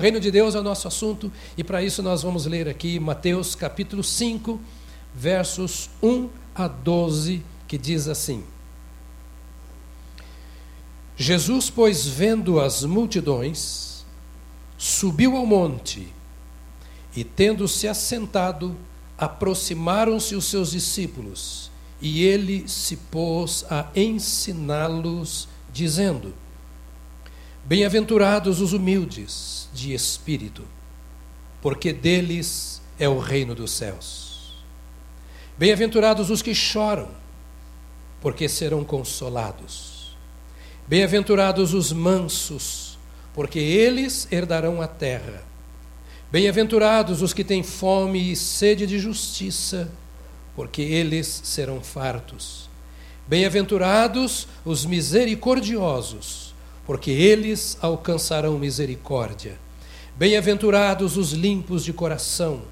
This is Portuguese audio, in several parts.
O reino de Deus é o nosso assunto e para isso nós vamos ler aqui Mateus capítulo 5, versos 1 a 12, que diz assim: Jesus, pois, vendo as multidões, subiu ao monte e, tendo-se assentado, aproximaram-se os seus discípulos e ele se pôs a ensiná-los, dizendo: Bem-aventurados os humildes de espírito, porque deles é o reino dos céus. Bem-aventurados os que choram, porque serão consolados. Bem-aventurados os mansos, porque eles herdarão a terra. Bem-aventurados os que têm fome e sede de justiça, porque eles serão fartos. Bem-aventurados os misericordiosos, porque eles alcançarão misericórdia. Bem-aventurados os limpos de coração,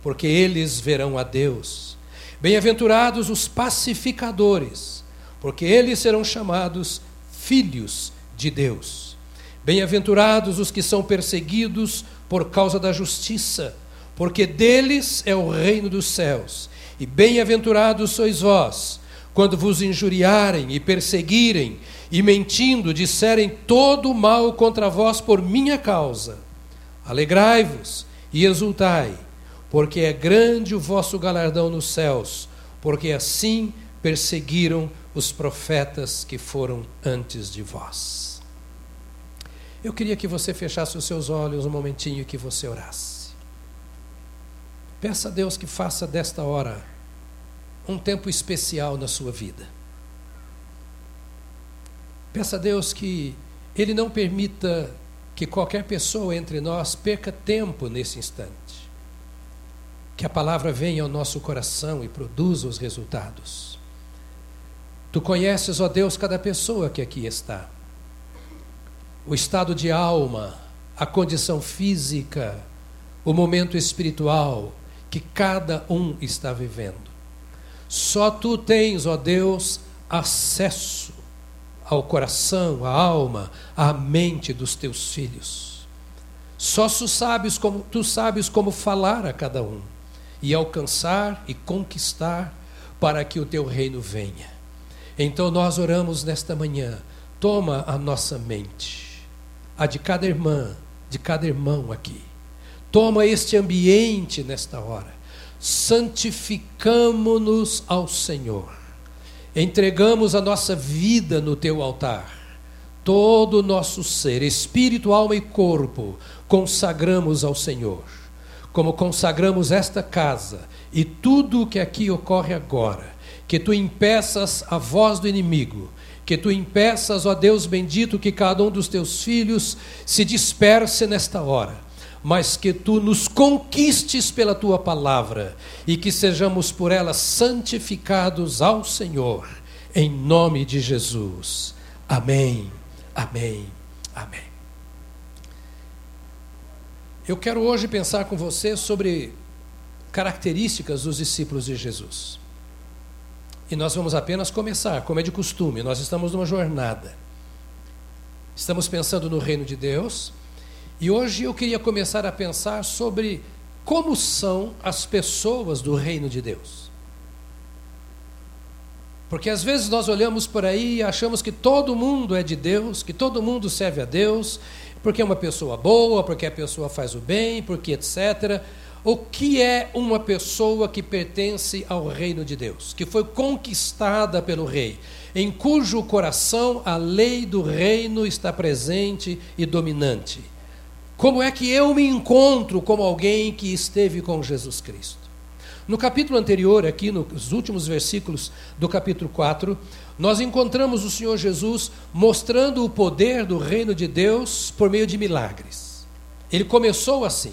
porque eles verão a Deus. Bem-aventurados os pacificadores, porque eles serão chamados filhos de Deus. Bem-aventurados os que são perseguidos por causa da justiça, porque deles é o reino dos céus. E bem-aventurados sois vós, quando vos injuriarem e perseguirem e mentindo disserem todo o mal contra vós por minha causa. Alegrai-vos e exultai, porque é grande o vosso galardão nos céus, porque assim perseguiram os profetas que foram antes de vós. Eu queria que você fechasse os seus olhos um momentinho e que você orasse. Peça a Deus que faça desta hora um tempo especial na sua vida. Peça a Deus que Ele não permita que qualquer pessoa entre nós perca tempo nesse instante. Que a palavra venha ao nosso coração e produza os resultados. Tu conheces, ó Deus, cada pessoa que aqui está. O estado de alma, a condição física, o momento espiritual que cada um está vivendo. Só tu tens, ó Deus, acesso ao coração, à alma, à mente dos teus filhos. Só tu sabes como, tu sabes como falar a cada um e alcançar e conquistar para que o teu reino venha. Então nós oramos nesta manhã, toma a nossa mente, a de cada irmã, de cada irmão aqui. Toma este ambiente nesta hora. Santificamo-nos ao Senhor entregamos a nossa vida no teu altar. Todo o nosso ser, espírito, alma e corpo, consagramos ao Senhor. Como consagramos esta casa e tudo o que aqui ocorre agora, que tu impeças a voz do inimigo, que tu impeças, ó Deus bendito, que cada um dos teus filhos se disperse nesta hora mas que tu nos conquistes pela tua palavra e que sejamos por ela santificados ao Senhor, em nome de Jesus. Amém, amém, amém. Eu quero hoje pensar com você sobre características dos discípulos de Jesus. E nós vamos apenas começar, como é de costume, nós estamos numa jornada. Estamos pensando no reino de Deus e hoje eu queria começar a pensar sobre como são as pessoas do reino de Deus. Porque às vezes nós olhamos por aí e achamos que todo mundo é de Deus, que todo mundo serve a Deus, porque é uma pessoa boa, porque a pessoa faz o bem, porque etc. O que é uma pessoa que pertence ao reino de Deus, que foi conquistada pelo rei, em cujo coração a lei do reino está presente e dominante? Como é que eu me encontro como alguém que esteve com Jesus Cristo? No capítulo anterior, aqui nos últimos versículos do capítulo 4, nós encontramos o Senhor Jesus mostrando o poder do reino de Deus por meio de milagres. Ele começou assim,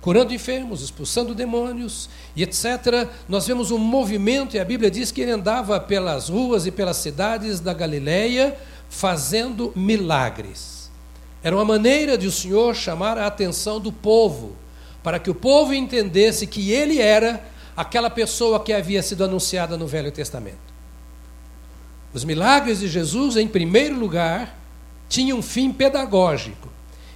curando enfermos, expulsando demônios e etc. Nós vemos um movimento, e a Bíblia diz que ele andava pelas ruas e pelas cidades da Galileia fazendo milagres. Era uma maneira de o Senhor chamar a atenção do povo, para que o povo entendesse que ele era aquela pessoa que havia sido anunciada no Velho Testamento. Os milagres de Jesus, em primeiro lugar, tinham um fim pedagógico.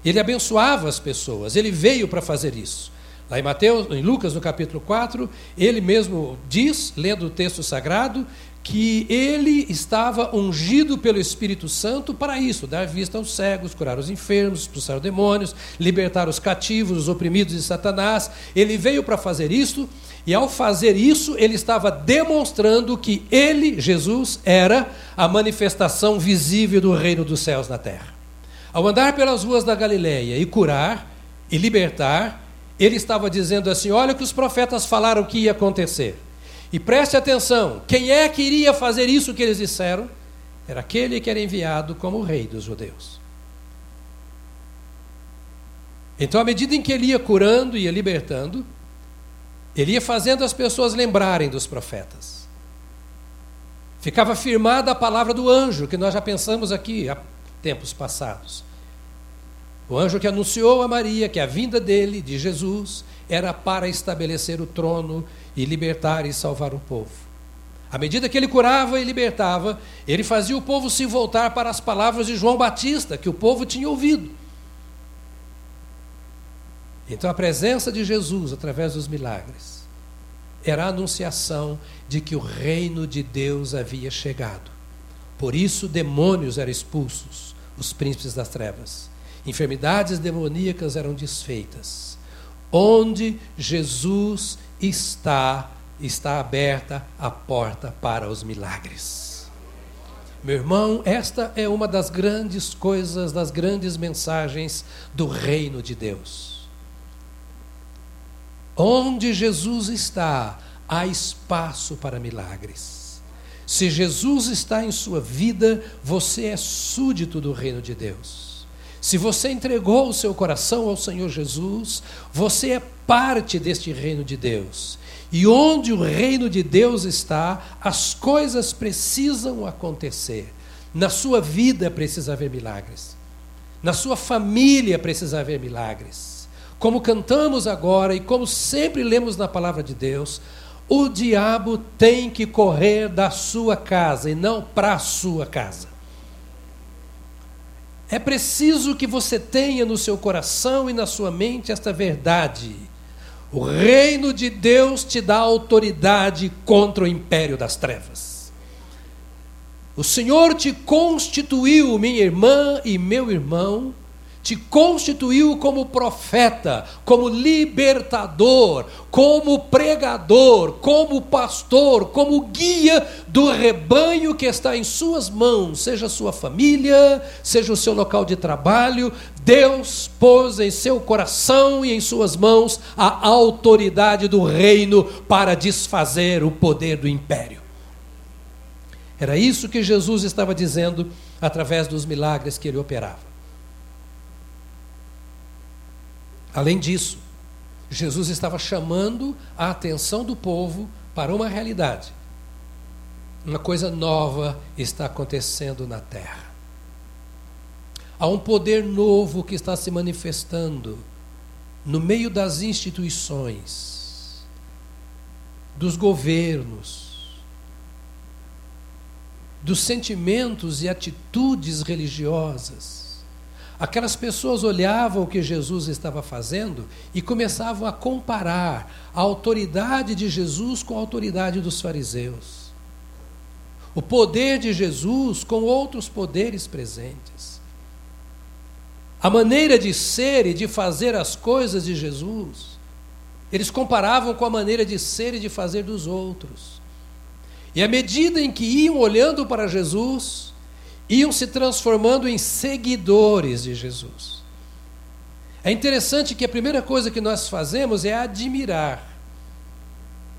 Ele abençoava as pessoas, ele veio para fazer isso. Lá em Mateus, em Lucas, no capítulo 4, ele mesmo diz, lendo o texto sagrado, que ele estava ungido pelo Espírito Santo para isso, dar vista aos cegos, curar os enfermos, expulsar demônios, libertar os cativos, os oprimidos de Satanás. Ele veio para fazer isso, e ao fazer isso, ele estava demonstrando que ele, Jesus, era a manifestação visível do reino dos céus na terra. Ao andar pelas ruas da Galileia e curar e libertar, ele estava dizendo assim: Olha o que os profetas falaram que ia acontecer. E preste atenção: quem é que iria fazer isso que eles disseram? Era aquele que era enviado como rei dos judeus. Então, à medida em que ele ia curando e ia libertando, ele ia fazendo as pessoas lembrarem dos profetas. Ficava firmada a palavra do anjo, que nós já pensamos aqui há tempos passados. O anjo que anunciou a Maria que a vinda dele, de Jesus, era para estabelecer o trono e libertar e salvar o povo. À medida que ele curava e libertava, ele fazia o povo se voltar para as palavras de João Batista, que o povo tinha ouvido. Então a presença de Jesus através dos milagres era a anunciação de que o reino de Deus havia chegado. Por isso demônios eram expulsos, os príncipes das trevas. Enfermidades demoníacas eram desfeitas. Onde Jesus está, está aberta a porta para os milagres. Meu irmão, esta é uma das grandes coisas, das grandes mensagens do reino de Deus. Onde Jesus está, há espaço para milagres. Se Jesus está em sua vida, você é súdito do reino de Deus. Se você entregou o seu coração ao Senhor Jesus, você é parte deste reino de Deus. E onde o reino de Deus está, as coisas precisam acontecer. Na sua vida precisa haver milagres. Na sua família precisa haver milagres. Como cantamos agora e como sempre lemos na palavra de Deus, o diabo tem que correr da sua casa e não para a sua casa. É preciso que você tenha no seu coração e na sua mente esta verdade o reino de Deus te dá autoridade contra o império das trevas. O Senhor te constituiu, minha irmã e meu irmão, te constituiu como profeta, como libertador, como pregador, como pastor, como guia do rebanho que está em suas mãos, seja sua família, seja o seu local de trabalho. Deus pôs em seu coração e em suas mãos a autoridade do reino para desfazer o poder do império. Era isso que Jesus estava dizendo através dos milagres que ele operava. Além disso, Jesus estava chamando a atenção do povo para uma realidade. Uma coisa nova está acontecendo na terra. Há um poder novo que está se manifestando no meio das instituições, dos governos, dos sentimentos e atitudes religiosas Aquelas pessoas olhavam o que Jesus estava fazendo e começavam a comparar a autoridade de Jesus com a autoridade dos fariseus. O poder de Jesus com outros poderes presentes. A maneira de ser e de fazer as coisas de Jesus, eles comparavam com a maneira de ser e de fazer dos outros. E à medida em que iam olhando para Jesus, iam se transformando em seguidores de Jesus. É interessante que a primeira coisa que nós fazemos é admirar.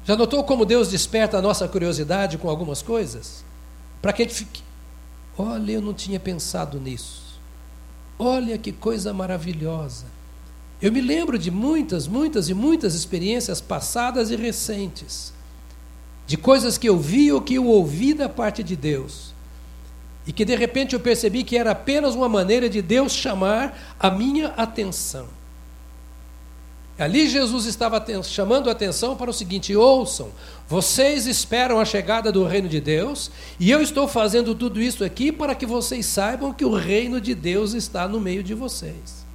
Já notou como Deus desperta a nossa curiosidade com algumas coisas? Para que a gente fique. Olha, eu não tinha pensado nisso. Olha que coisa maravilhosa. Eu me lembro de muitas, muitas e muitas experiências passadas e recentes, de coisas que eu vi ou que eu ouvi da parte de Deus e que de repente eu percebi que era apenas uma maneira de Deus chamar a minha atenção. Ali Jesus estava chamando a atenção para o seguinte: ouçam, vocês esperam a chegada do reino de Deus, e eu estou fazendo tudo isso aqui para que vocês saibam que o reino de Deus está no meio de vocês.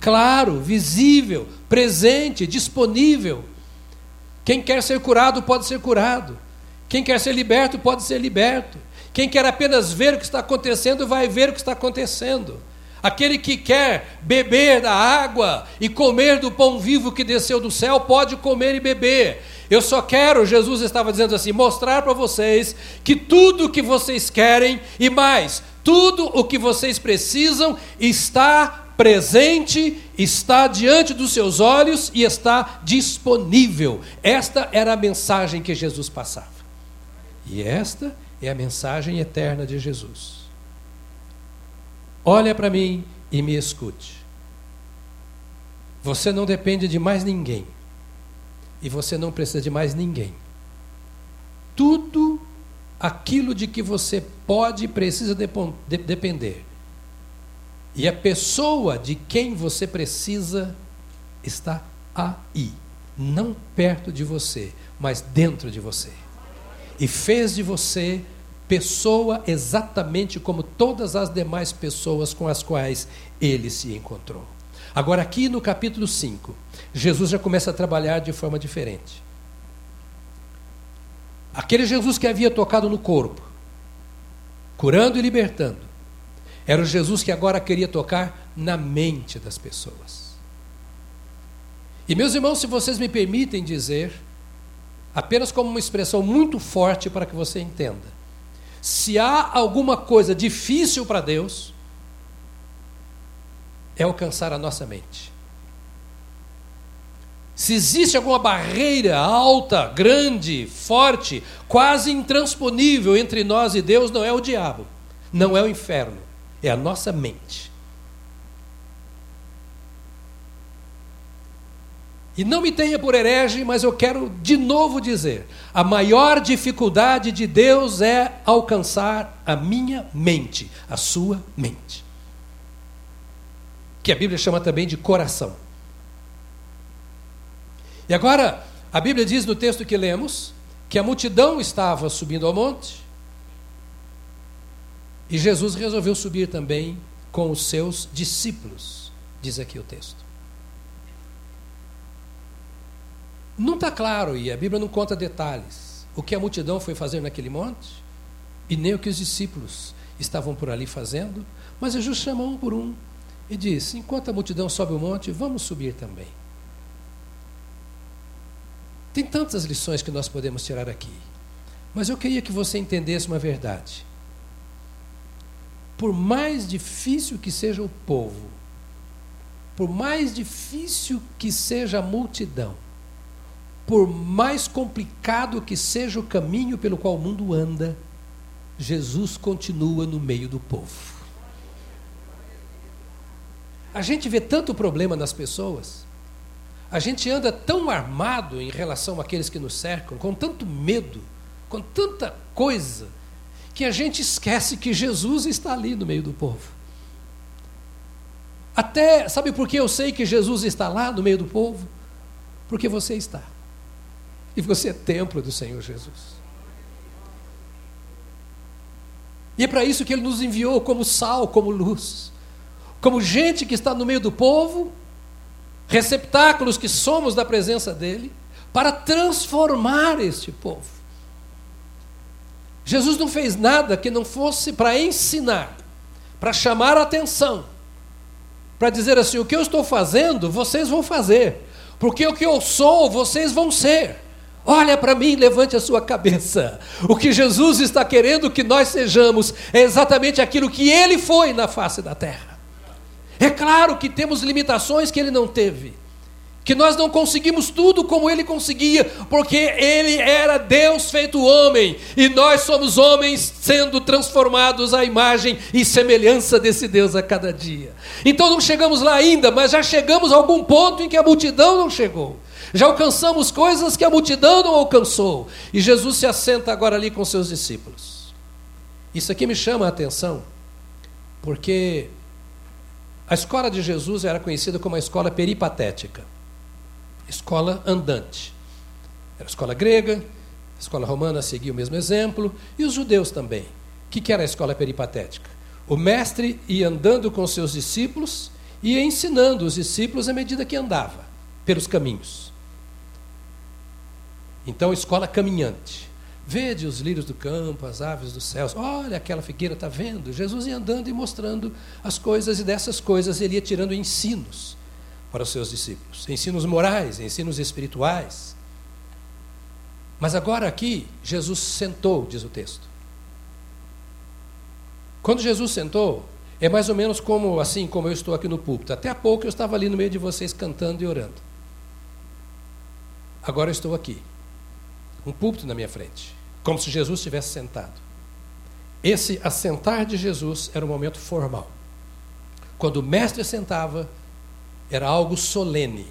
claro, visível, presente, disponível. Quem quer ser curado pode ser curado. Quem quer ser liberto pode ser liberto. Quem quer apenas ver o que está acontecendo vai ver o que está acontecendo. Aquele que quer beber da água e comer do pão vivo que desceu do céu, pode comer e beber. Eu só quero, Jesus estava dizendo assim, mostrar para vocês que tudo o que vocês querem e mais, tudo o que vocês precisam está presente, está diante dos seus olhos e está disponível. Esta era a mensagem que Jesus passava. E esta é a mensagem eterna de Jesus. Olha para mim e me escute. Você não depende de mais ninguém. E você não precisa de mais ninguém. Tudo aquilo de que você pode e precisa depender. E a pessoa de quem você precisa está aí, não perto de você, mas dentro de você. E fez de você pessoa exatamente como todas as demais pessoas com as quais ele se encontrou. Agora, aqui no capítulo 5, Jesus já começa a trabalhar de forma diferente. Aquele Jesus que havia tocado no corpo, curando e libertando, era o Jesus que agora queria tocar na mente das pessoas. E meus irmãos, se vocês me permitem dizer, apenas como uma expressão muito forte para que você entenda, se há alguma coisa difícil para Deus, é alcançar a nossa mente. Se existe alguma barreira alta, grande, forte, quase intransponível entre nós e Deus, não é o diabo, não é o inferno, é a nossa mente. E não me tenha por herege, mas eu quero de novo dizer: a maior dificuldade de Deus é alcançar a minha mente, a sua mente. Que a Bíblia chama também de coração. E agora, a Bíblia diz no texto que lemos que a multidão estava subindo ao monte e Jesus resolveu subir também com os seus discípulos, diz aqui o texto. Não está claro, e a Bíblia não conta detalhes, o que a multidão foi fazer naquele monte, e nem o que os discípulos estavam por ali fazendo, mas Jesus chama um por um e diz: enquanto a multidão sobe o monte, vamos subir também. Tem tantas lições que nós podemos tirar aqui, mas eu queria que você entendesse uma verdade. Por mais difícil que seja o povo, por mais difícil que seja a multidão, por mais complicado que seja o caminho pelo qual o mundo anda, Jesus continua no meio do povo. A gente vê tanto problema nas pessoas, a gente anda tão armado em relação àqueles que nos cercam, com tanto medo, com tanta coisa, que a gente esquece que Jesus está ali no meio do povo. Até, sabe por que eu sei que Jesus está lá no meio do povo? Porque você está. E você é templo do Senhor Jesus. E é para isso que Ele nos enviou como sal, como luz, como gente que está no meio do povo, receptáculos que somos da presença dEle, para transformar este povo. Jesus não fez nada que não fosse para ensinar, para chamar a atenção, para dizer assim: o que eu estou fazendo, vocês vão fazer, porque o que eu sou, vocês vão ser. Olha para mim, levante a sua cabeça. O que Jesus está querendo que nós sejamos é exatamente aquilo que ele foi na face da terra. É claro que temos limitações que ele não teve, que nós não conseguimos tudo como ele conseguia, porque ele era Deus feito homem, e nós somos homens sendo transformados à imagem e semelhança desse Deus a cada dia. Então não chegamos lá ainda, mas já chegamos a algum ponto em que a multidão não chegou. Já alcançamos coisas que a multidão não alcançou. E Jesus se assenta agora ali com seus discípulos. Isso aqui me chama a atenção, porque a escola de Jesus era conhecida como a escola peripatética escola andante. Era a escola grega, a escola romana seguia o mesmo exemplo, e os judeus também. O que era a escola peripatética? O mestre ia andando com seus discípulos e ensinando os discípulos à medida que andava pelos caminhos. Então, escola caminhante. Vede os lírios do campo, as aves dos céus. Olha aquela figueira, está vendo? Jesus ia andando e mostrando as coisas, e dessas coisas ele ia tirando ensinos para os seus discípulos ensinos morais, ensinos espirituais. Mas agora aqui, Jesus sentou, diz o texto. Quando Jesus sentou, é mais ou menos como assim, como eu estou aqui no púlpito. Até há pouco eu estava ali no meio de vocês cantando e orando. Agora eu estou aqui um púlpito na minha frente, como se Jesus estivesse sentado. Esse assentar de Jesus era um momento formal. Quando o mestre sentava, era algo solene.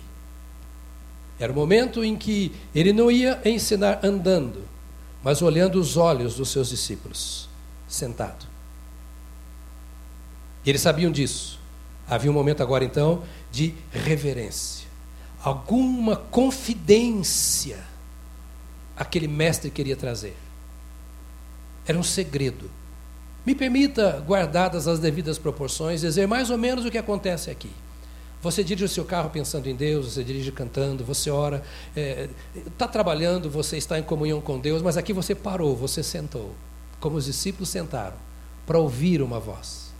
Era o momento em que ele não ia ensinar andando, mas olhando os olhos dos seus discípulos, sentado. E eles sabiam disso. Havia um momento agora, então, de reverência. Alguma confidência aquele mestre queria trazer. Era um segredo. Me permita, guardadas as devidas proporções, dizer mais ou menos o que acontece aqui. Você dirige o seu carro pensando em Deus, você dirige cantando, você ora, está é, tá trabalhando, você está em comunhão com Deus, mas aqui você parou, você sentou, como os discípulos sentaram, para ouvir uma voz.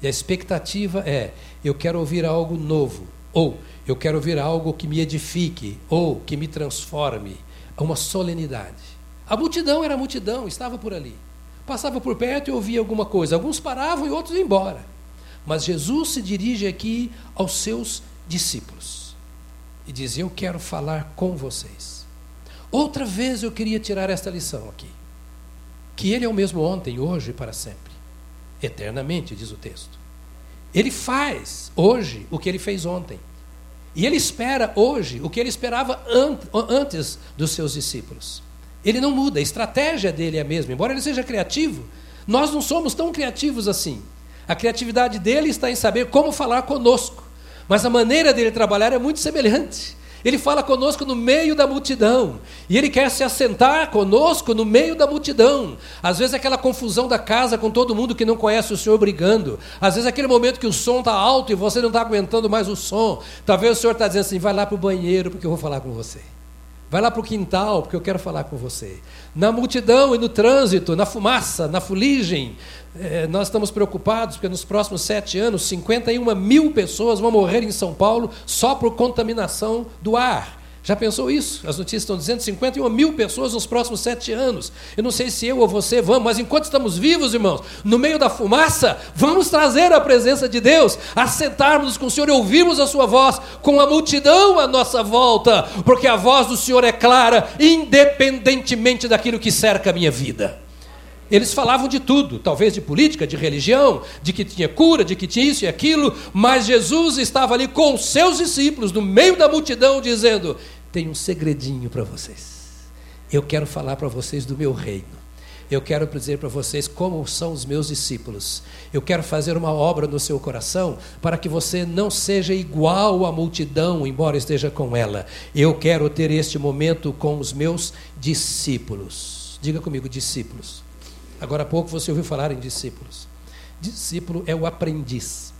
E a expectativa é: eu quero ouvir algo novo, ou eu quero ouvir algo que me edifique, ou que me transforme, a uma solenidade. A multidão era a multidão, estava por ali. Passava por perto e ouvia alguma coisa. Alguns paravam e outros iam embora. Mas Jesus se dirige aqui aos seus discípulos e diz: Eu quero falar com vocês. Outra vez eu queria tirar esta lição aqui. Que Ele é o mesmo ontem, hoje e para sempre. Eternamente, diz o texto. Ele faz hoje o que ele fez ontem. E ele espera hoje o que ele esperava antes dos seus discípulos. Ele não muda, a estratégia dele é a mesma, embora ele seja criativo. Nós não somos tão criativos assim. A criatividade dele está em saber como falar conosco. Mas a maneira dele trabalhar é muito semelhante. Ele fala conosco no meio da multidão. E ele quer se assentar conosco no meio da multidão. Às vezes aquela confusão da casa com todo mundo que não conhece o Senhor brigando. Às vezes aquele momento que o som está alto e você não está aguentando mais o som. Talvez o Senhor está dizendo assim: vai lá para o banheiro porque eu vou falar com você. Vai lá para o quintal, porque eu quero falar com você. Na multidão e no trânsito, na fumaça, na fuligem, é, nós estamos preocupados porque nos próximos sete anos, 51 mil pessoas vão morrer em São Paulo só por contaminação do ar. Já pensou isso? As notícias estão dizendo 51 mil pessoas nos próximos sete anos. Eu não sei se eu ou você vamos, mas enquanto estamos vivos, irmãos, no meio da fumaça, vamos trazer a presença de Deus, assentarmos com o Senhor e ouvirmos a Sua voz, com a multidão à nossa volta, porque a voz do Senhor é clara, independentemente daquilo que cerca a minha vida. Eles falavam de tudo, talvez de política, de religião, de que tinha cura, de que tinha isso e aquilo, mas Jesus estava ali com os seus discípulos, no meio da multidão, dizendo: Tem um segredinho para vocês. Eu quero falar para vocês do meu reino. Eu quero dizer para vocês como são os meus discípulos. Eu quero fazer uma obra no seu coração para que você não seja igual à multidão, embora esteja com ela. Eu quero ter este momento com os meus discípulos. Diga comigo, discípulos. Agora há pouco você ouviu falar em discípulos. Discípulo é o aprendiz.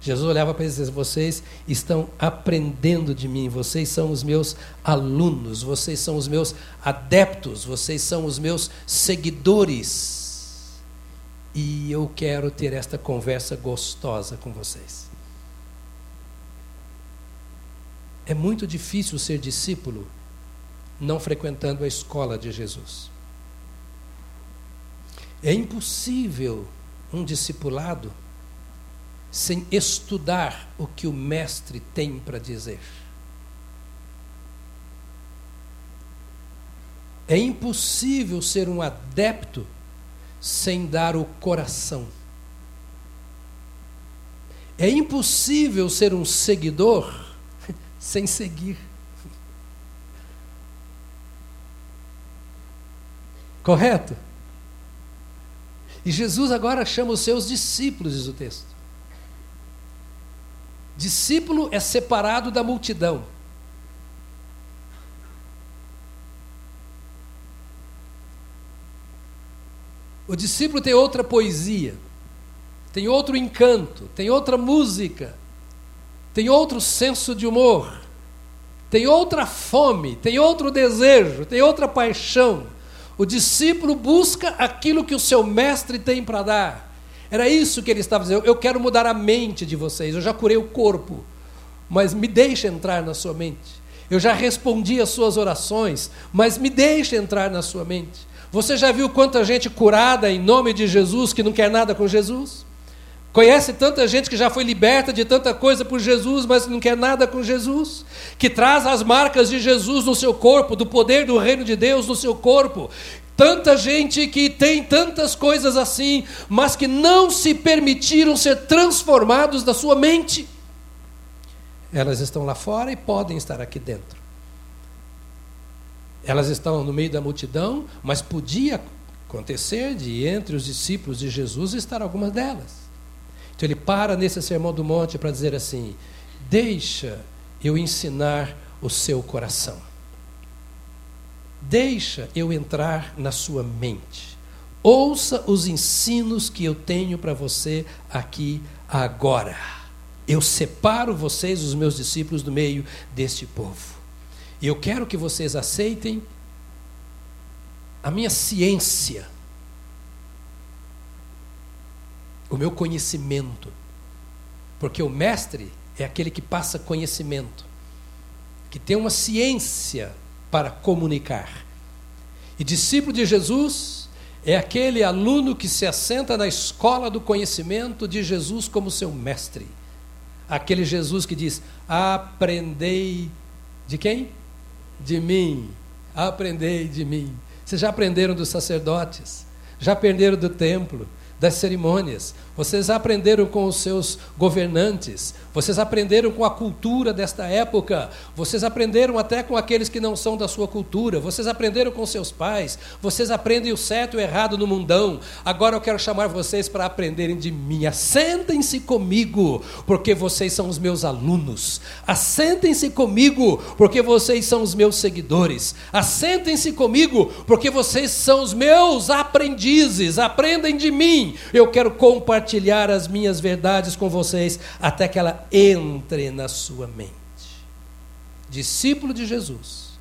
Jesus olhava para eles e dizia: Vocês estão aprendendo de mim, vocês são os meus alunos, vocês são os meus adeptos, vocês são os meus seguidores. E eu quero ter esta conversa gostosa com vocês. É muito difícil ser discípulo não frequentando a escola de Jesus. É impossível um discipulado sem estudar o que o mestre tem para dizer. É impossível ser um adepto sem dar o coração. É impossível ser um seguidor sem seguir. Correto? E Jesus agora chama os seus discípulos, diz o texto. Discípulo é separado da multidão. O discípulo tem outra poesia. tem outro encanto, tem outra música, tem outro senso de humor, tem outra fome, tem outro desejo, tem outra paixão. O discípulo busca aquilo que o seu mestre tem para dar. Era isso que ele estava dizendo. Eu quero mudar a mente de vocês. Eu já curei o corpo, mas me deixe entrar na sua mente. Eu já respondi às suas orações, mas me deixe entrar na sua mente. Você já viu quanta gente curada em nome de Jesus que não quer nada com Jesus? Conhece tanta gente que já foi liberta de tanta coisa por Jesus, mas não quer nada com Jesus? Que traz as marcas de Jesus no seu corpo, do poder do reino de Deus no seu corpo. Tanta gente que tem tantas coisas assim, mas que não se permitiram ser transformados da sua mente. Elas estão lá fora e podem estar aqui dentro. Elas estão no meio da multidão, mas podia acontecer de entre os discípulos de Jesus estar algumas delas. Então ele para nesse sermão do monte para dizer assim: Deixa eu ensinar o seu coração. Deixa eu entrar na sua mente. Ouça os ensinos que eu tenho para você aqui agora. Eu separo vocês, os meus discípulos, do meio deste povo. E eu quero que vocês aceitem a minha ciência, o meu conhecimento. Porque o mestre é aquele que passa conhecimento, que tem uma ciência para comunicar. E discípulo de Jesus é aquele aluno que se assenta na escola do conhecimento de Jesus como seu mestre. Aquele Jesus que diz: Aprendei de quem? De mim. Aprendei de mim. Vocês já aprenderam dos sacerdotes? Já aprenderam do templo? Das cerimônias, vocês aprenderam com os seus governantes, vocês aprenderam com a cultura desta época, vocês aprenderam até com aqueles que não são da sua cultura, vocês aprenderam com seus pais, vocês aprendem o certo e o errado no mundão. Agora eu quero chamar vocês para aprenderem de mim. Assentem-se comigo, porque vocês são os meus alunos. Assentem-se comigo, porque vocês são os meus seguidores. Assentem-se comigo, porque vocês são os meus aprendizes. Aprendem de mim eu quero compartilhar as minhas verdades com vocês até que ela entre na sua mente. Discípulo de Jesus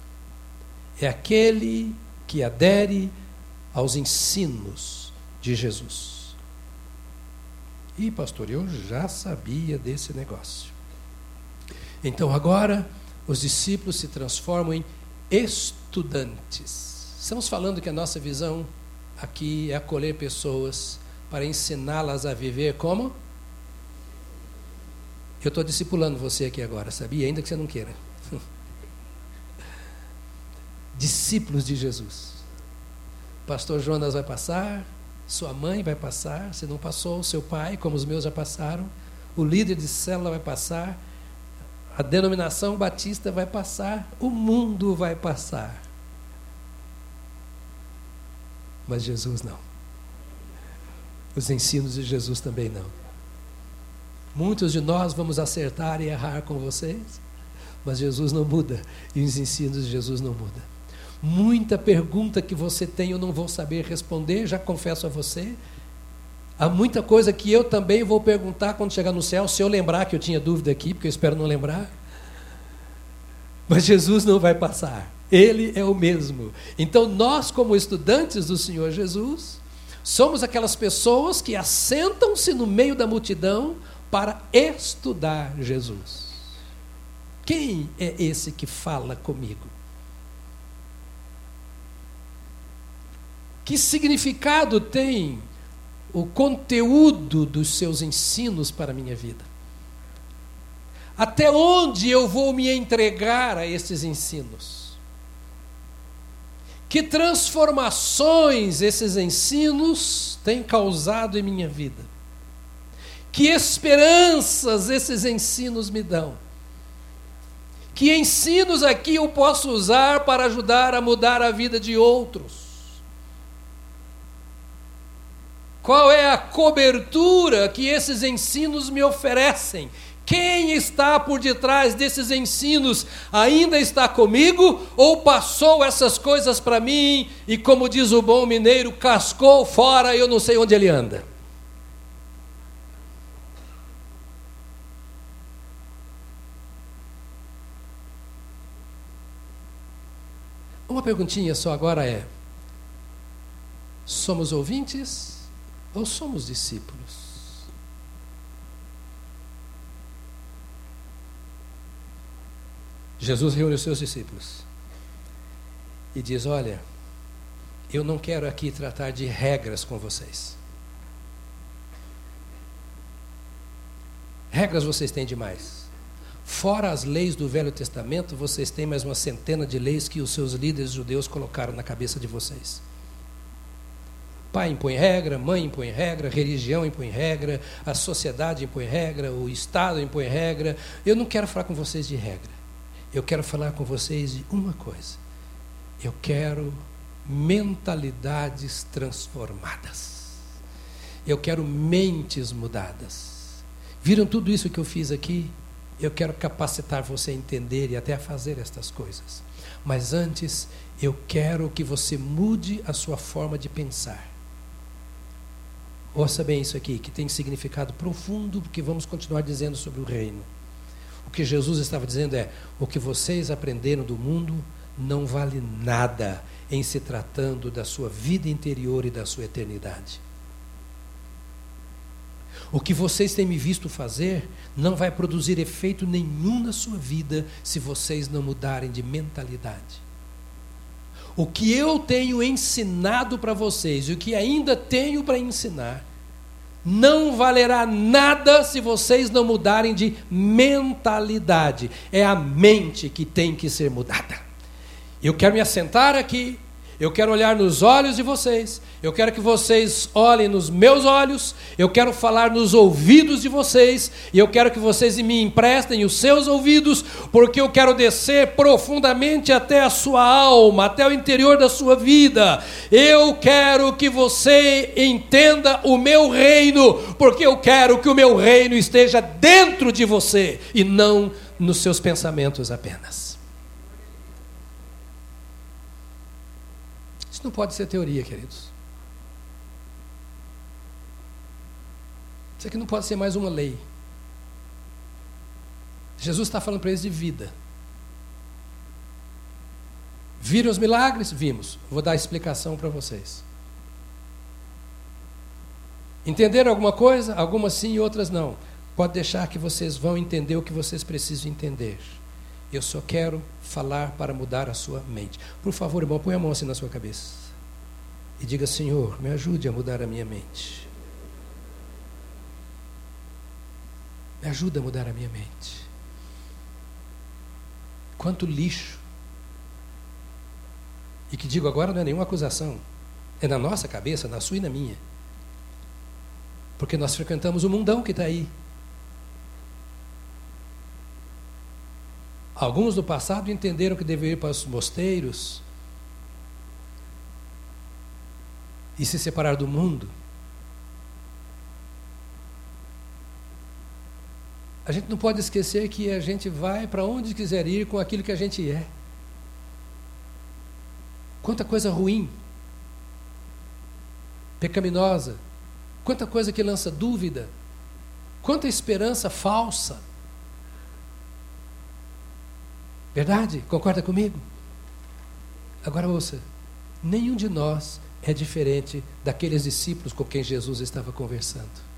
é aquele que adere aos ensinos de Jesus. E, pastor, eu já sabia desse negócio. Então, agora, os discípulos se transformam em estudantes. Estamos falando que a nossa visão aqui é acolher pessoas para ensiná-las a viver como? Eu estou discipulando você aqui agora, sabia? Ainda que você não queira. Discípulos de Jesus. Pastor Jonas vai passar, sua mãe vai passar, se não passou, seu pai, como os meus já passaram, o líder de célula vai passar, a denominação batista vai passar, o mundo vai passar. Mas Jesus não. Os ensinos de Jesus também não. Muitos de nós vamos acertar e errar com vocês, mas Jesus não muda e os ensinos de Jesus não mudam. Muita pergunta que você tem eu não vou saber responder, já confesso a você. Há muita coisa que eu também vou perguntar quando chegar no céu, se eu lembrar que eu tinha dúvida aqui, porque eu espero não lembrar. Mas Jesus não vai passar. Ele é o mesmo. Então, nós, como estudantes do Senhor Jesus, Somos aquelas pessoas que assentam-se no meio da multidão para estudar Jesus. Quem é esse que fala comigo? Que significado tem o conteúdo dos seus ensinos para a minha vida? Até onde eu vou me entregar a esses ensinos? Que transformações esses ensinos têm causado em minha vida? Que esperanças esses ensinos me dão? Que ensinos aqui eu posso usar para ajudar a mudar a vida de outros? Qual é a cobertura que esses ensinos me oferecem? Quem está por detrás desses ensinos? Ainda está comigo ou passou essas coisas para mim e, como diz o bom mineiro, cascou fora, e eu não sei onde ele anda? Uma perguntinha só agora é: somos ouvintes ou somos discípulos? Jesus reúne os seus discípulos e diz: Olha, eu não quero aqui tratar de regras com vocês. Regras vocês têm demais. Fora as leis do Velho Testamento, vocês têm mais uma centena de leis que os seus líderes judeus colocaram na cabeça de vocês. Pai impõe regra, mãe impõe regra, religião impõe regra, a sociedade impõe regra, o Estado impõe regra. Eu não quero falar com vocês de regra. Eu quero falar com vocês de uma coisa. Eu quero mentalidades transformadas. Eu quero mentes mudadas. Viram tudo isso que eu fiz aqui? Eu quero capacitar você a entender e até a fazer estas coisas. Mas antes, eu quero que você mude a sua forma de pensar. Ouça bem isso aqui, que tem significado profundo, porque vamos continuar dizendo sobre o reino. O que Jesus estava dizendo é: o que vocês aprenderam do mundo não vale nada em se tratando da sua vida interior e da sua eternidade. O que vocês têm me visto fazer não vai produzir efeito nenhum na sua vida se vocês não mudarem de mentalidade. O que eu tenho ensinado para vocês e o que ainda tenho para ensinar não valerá nada se vocês não mudarem de mentalidade. É a mente que tem que ser mudada. Eu quero me assentar aqui eu quero olhar nos olhos de vocês. Eu quero que vocês olhem nos meus olhos. Eu quero falar nos ouvidos de vocês. E eu quero que vocês me emprestem os seus ouvidos, porque eu quero descer profundamente até a sua alma, até o interior da sua vida. Eu quero que você entenda o meu reino, porque eu quero que o meu reino esteja dentro de você e não nos seus pensamentos apenas. Isso não pode ser teoria, queridos. Isso aqui não pode ser mais uma lei. Jesus está falando para eles de vida. Viram os milagres? Vimos. Vou dar a explicação para vocês. Entenderam alguma coisa? Algumas sim e outras não. Pode deixar que vocês vão entender o que vocês precisam entender. Eu só quero falar para mudar a sua mente. Por favor, irmão, põe a mão assim na sua cabeça. E diga, Senhor, me ajude a mudar a minha mente. Me ajuda a mudar a minha mente. Quanto lixo. E que digo agora não é nenhuma acusação. É na nossa cabeça, na sua e na minha. Porque nós frequentamos o mundão que está aí. Alguns do passado entenderam que deveriam ir para os mosteiros e se separar do mundo. A gente não pode esquecer que a gente vai para onde quiser ir com aquilo que a gente é. Quanta coisa ruim, pecaminosa, quanta coisa que lança dúvida, quanta esperança falsa. Verdade? Concorda comigo? Agora ouça: nenhum de nós é diferente daqueles discípulos com quem Jesus estava conversando.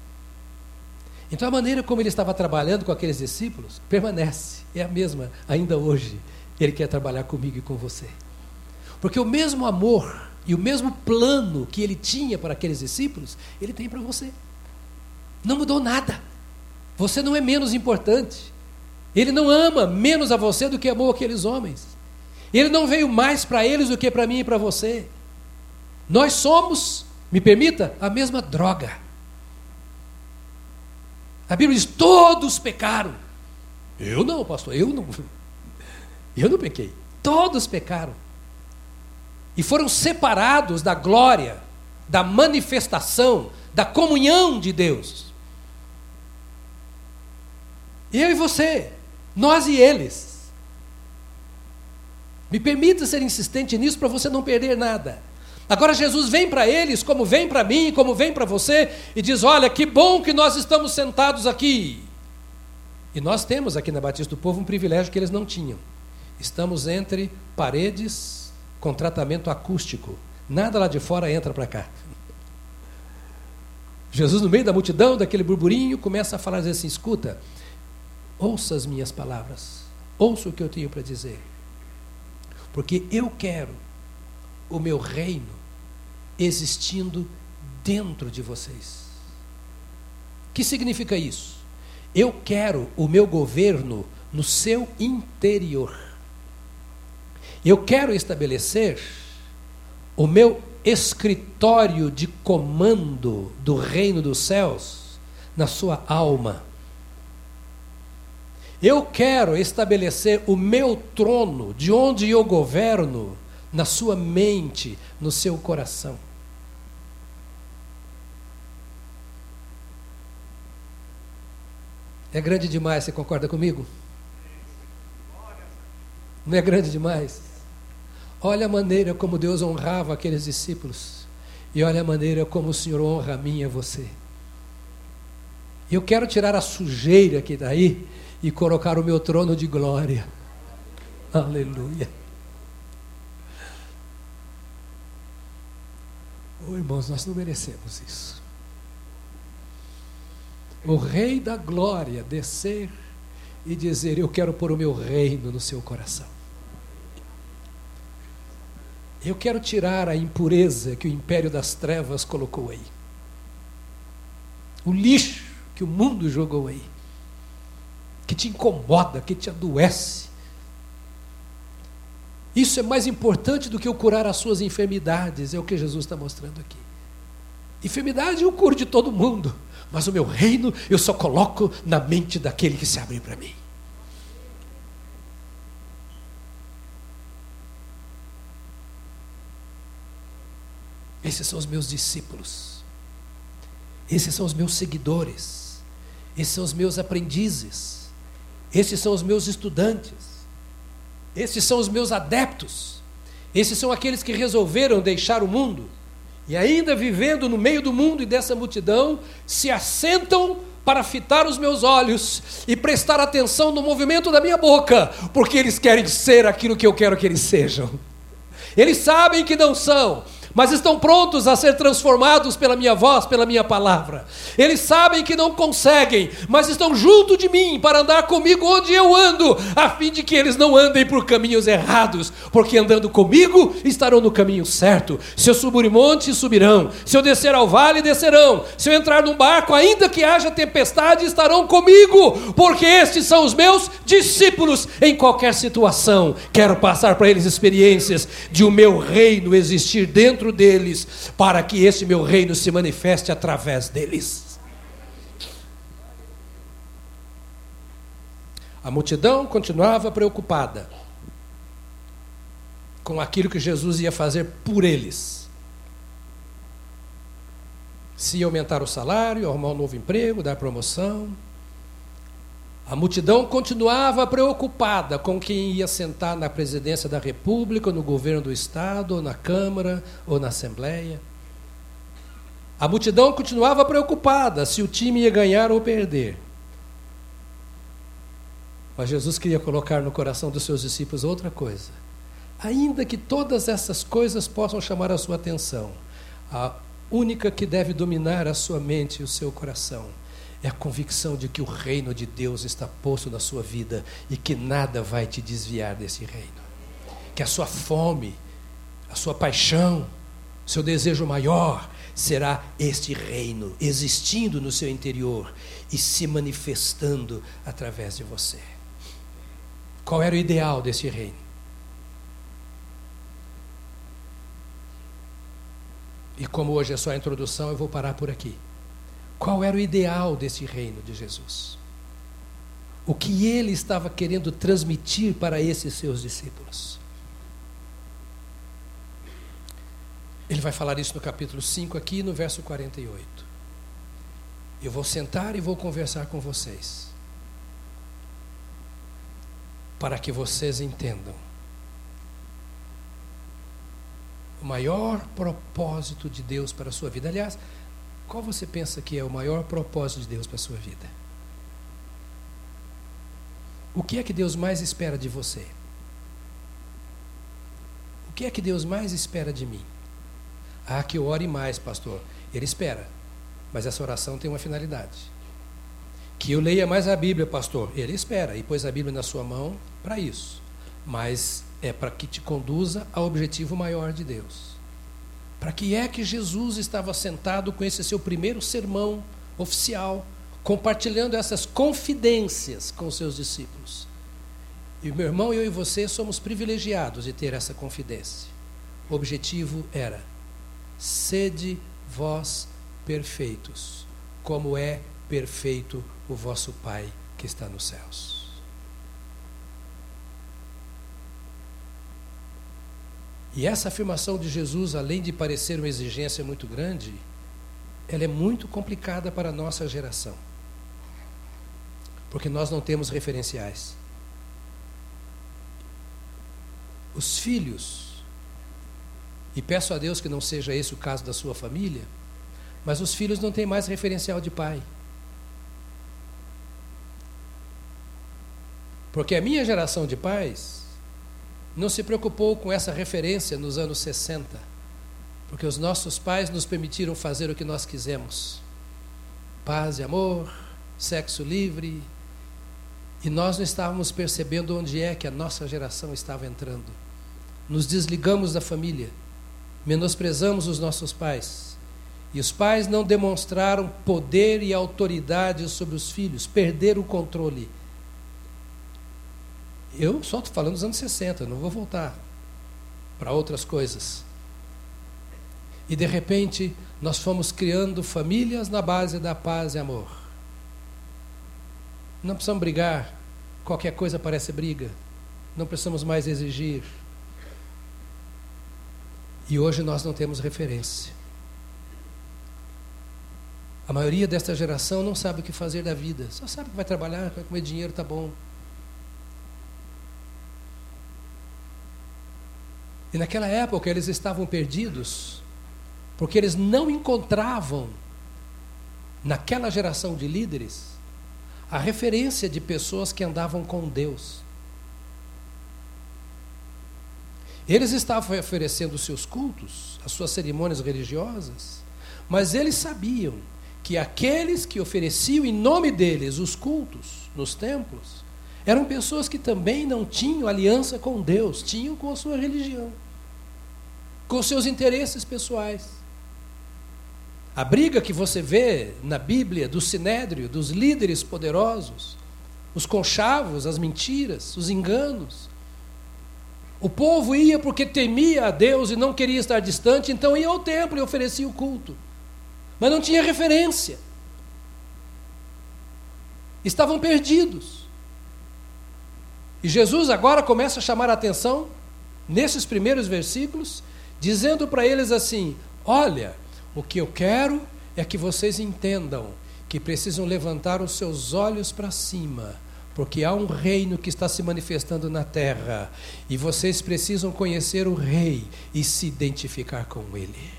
Então a maneira como ele estava trabalhando com aqueles discípulos permanece, é a mesma ainda hoje. Ele quer trabalhar comigo e com você. Porque o mesmo amor e o mesmo plano que ele tinha para aqueles discípulos, ele tem para você. Não mudou nada. Você não é menos importante. Ele não ama menos a você do que amou aqueles homens. Ele não veio mais para eles do que para mim e para você. Nós somos, me permita, a mesma droga. A Bíblia diz: todos pecaram. Eu não, pastor, eu não. Eu não pequei. Todos pecaram. E foram separados da glória, da manifestação, da comunhão de Deus. Eu e você, nós e eles. Me permita ser insistente nisso para você não perder nada. Agora Jesus vem para eles, como vem para mim, como vem para você, e diz: Olha, que bom que nós estamos sentados aqui. E nós temos aqui na Batista do Povo um privilégio que eles não tinham. Estamos entre paredes com tratamento acústico. Nada lá de fora entra para cá. Jesus, no meio da multidão, daquele burburinho, começa a falar assim: escuta, ouça as minhas palavras, ouça o que eu tenho para dizer, porque eu quero o meu reino existindo dentro de vocês. O que significa isso? Eu quero o meu governo no seu interior. Eu quero estabelecer o meu escritório de comando do reino dos céus na sua alma. Eu quero estabelecer o meu trono, de onde eu governo, na sua mente, no seu coração. É grande demais, você concorda comigo? Não é grande demais? Olha a maneira como Deus honrava aqueles discípulos. E olha a maneira como o Senhor honra a mim e a você. Eu quero tirar a sujeira que daí e colocar o meu trono de glória. Aleluia. Oh, irmãos, nós não merecemos isso. O Rei da Glória descer e dizer: Eu quero pôr o meu reino no seu coração. Eu quero tirar a impureza que o império das trevas colocou aí. O lixo que o mundo jogou aí. Que te incomoda, que te adoece. Isso é mais importante do que eu curar as suas enfermidades, é o que Jesus está mostrando aqui. Enfermidade eu curo de todo mundo, mas o meu reino eu só coloco na mente daquele que se abre para mim. Esses são os meus discípulos. Esses são os meus seguidores. Esses são os meus aprendizes. Esses são os meus estudantes. Esses são os meus adeptos. Esses são aqueles que resolveram deixar o mundo e, ainda vivendo no meio do mundo e dessa multidão, se assentam para fitar os meus olhos e prestar atenção no movimento da minha boca, porque eles querem ser aquilo que eu quero que eles sejam. Eles sabem que não são, mas estão prontos a ser transformados pela minha voz, pela minha palavra. Eles sabem que não conseguem, mas estão junto de mim para andar comigo onde eu ando, a fim de que eles não andem por caminhos errados, porque andando comigo estarão no caminho certo. Se eu subir o monte, subirão. Se eu descer ao vale, descerão. Se eu entrar num barco, ainda que haja tempestade, estarão comigo, porque estes são os meus discípulos em qualquer situação. Quero passar para eles experiências de o meu reino existir dentro dentro deles, para que esse meu reino se manifeste através deles. A multidão continuava preocupada com aquilo que Jesus ia fazer por eles. Se aumentar o salário, arrumar um novo emprego, dar promoção, a multidão continuava preocupada com quem ia sentar na presidência da República, no governo do Estado, ou na Câmara, ou na Assembleia. A multidão continuava preocupada se o time ia ganhar ou perder. Mas Jesus queria colocar no coração dos seus discípulos outra coisa. Ainda que todas essas coisas possam chamar a sua atenção, a única que deve dominar a sua mente e o seu coração é a convicção de que o reino de Deus está posto na sua vida e que nada vai te desviar desse reino. Que a sua fome, a sua paixão, seu desejo maior será este reino existindo no seu interior e se manifestando através de você. Qual era o ideal desse reino? E como hoje é só a introdução, eu vou parar por aqui. Qual era o ideal desse reino de Jesus? O que ele estava querendo transmitir para esses seus discípulos? Ele vai falar isso no capítulo 5, aqui no verso 48. Eu vou sentar e vou conversar com vocês, para que vocês entendam o maior propósito de Deus para a sua vida. Aliás, qual você pensa que é o maior propósito de Deus para a sua vida? O que é que Deus mais espera de você? O que é que Deus mais espera de mim? Ah, que eu ore mais, pastor. Ele espera, mas essa oração tem uma finalidade. Que eu leia mais a Bíblia, pastor. Ele espera e pôs a Bíblia na sua mão para isso. Mas é para que te conduza ao objetivo maior de Deus. Para que é que Jesus estava sentado com esse seu primeiro sermão oficial, compartilhando essas confidências com seus discípulos? E meu irmão, eu e você somos privilegiados de ter essa confidência. O objetivo era: sede vós perfeitos, como é perfeito o vosso Pai que está nos céus. E essa afirmação de Jesus, além de parecer uma exigência muito grande, ela é muito complicada para a nossa geração. Porque nós não temos referenciais. Os filhos, e peço a Deus que não seja esse o caso da sua família, mas os filhos não têm mais referencial de pai. Porque a minha geração de pais não se preocupou com essa referência nos anos 60, porque os nossos pais nos permitiram fazer o que nós quisemos. Paz e amor, sexo livre, e nós não estávamos percebendo onde é que a nossa geração estava entrando. Nos desligamos da família, menosprezamos os nossos pais. E os pais não demonstraram poder e autoridade sobre os filhos, perderam o controle. Eu só estou falando dos anos 60, não vou voltar para outras coisas. E de repente, nós fomos criando famílias na base da paz e amor. Não precisamos brigar, qualquer coisa parece briga. Não precisamos mais exigir. E hoje nós não temos referência. A maioria desta geração não sabe o que fazer da vida, só sabe que vai trabalhar, vai comer dinheiro, tá bom. E naquela época eles estavam perdidos, porque eles não encontravam, naquela geração de líderes, a referência de pessoas que andavam com Deus. Eles estavam oferecendo seus cultos, as suas cerimônias religiosas, mas eles sabiam que aqueles que ofereciam em nome deles os cultos nos templos eram pessoas que também não tinham aliança com Deus, tinham com a sua religião com seus interesses pessoais. A briga que você vê na Bíblia do sinédrio, dos líderes poderosos, os conchavos, as mentiras, os enganos. O povo ia porque temia a Deus e não queria estar distante, então ia ao templo e oferecia o culto. Mas não tinha referência. Estavam perdidos. E Jesus agora começa a chamar a atenção, nesses primeiros versículos, dizendo para eles assim: Olha, o que eu quero é que vocês entendam que precisam levantar os seus olhos para cima, porque há um reino que está se manifestando na terra e vocês precisam conhecer o rei e se identificar com ele.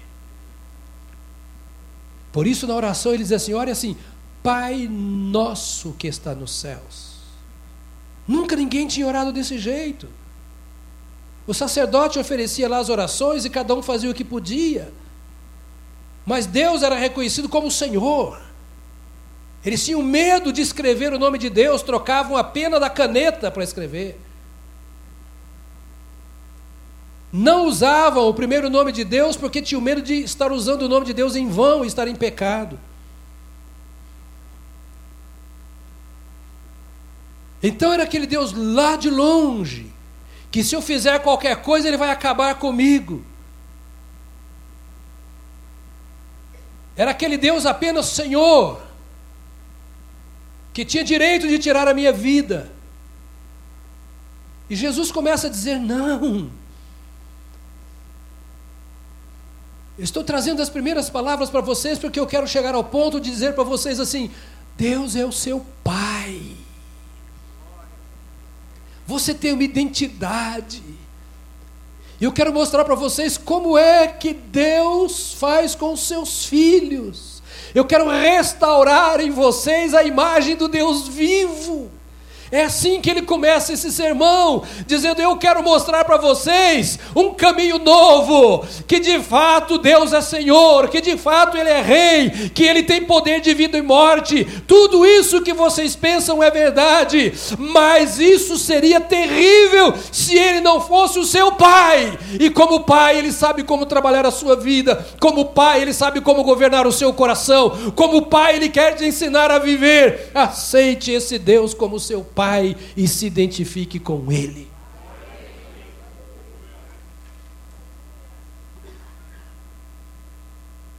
Por isso, na oração, ele diz assim: olha assim, Pai nosso que está nos céus. Nunca ninguém tinha orado desse jeito. O sacerdote oferecia lá as orações e cada um fazia o que podia. Mas Deus era reconhecido como Senhor. Eles tinham medo de escrever o nome de Deus, trocavam a pena da caneta para escrever. Não usavam o primeiro nome de Deus porque tinham medo de estar usando o nome de Deus em vão e estar em pecado. Então era aquele Deus lá de longe que se eu fizer qualquer coisa ele vai acabar comigo. Era aquele Deus apenas Senhor, que tinha direito de tirar a minha vida. E Jesus começa a dizer: não. Estou trazendo as primeiras palavras para vocês porque eu quero chegar ao ponto de dizer para vocês assim: Deus é o seu Pai. Você tem uma identidade. E eu quero mostrar para vocês como é que Deus faz com os seus filhos. Eu quero restaurar em vocês a imagem do Deus vivo. É assim que ele começa esse sermão, dizendo: Eu quero mostrar para vocês um caminho novo, que de fato Deus é Senhor, que de fato Ele é Rei, que Ele tem poder de vida e morte. Tudo isso que vocês pensam é verdade, mas isso seria terrível se Ele não fosse o seu Pai. E como Pai, Ele sabe como trabalhar a sua vida, como Pai, Ele sabe como governar o seu coração, como Pai, Ele quer te ensinar a viver. Aceite esse Deus como seu Pai e se identifique com Ele.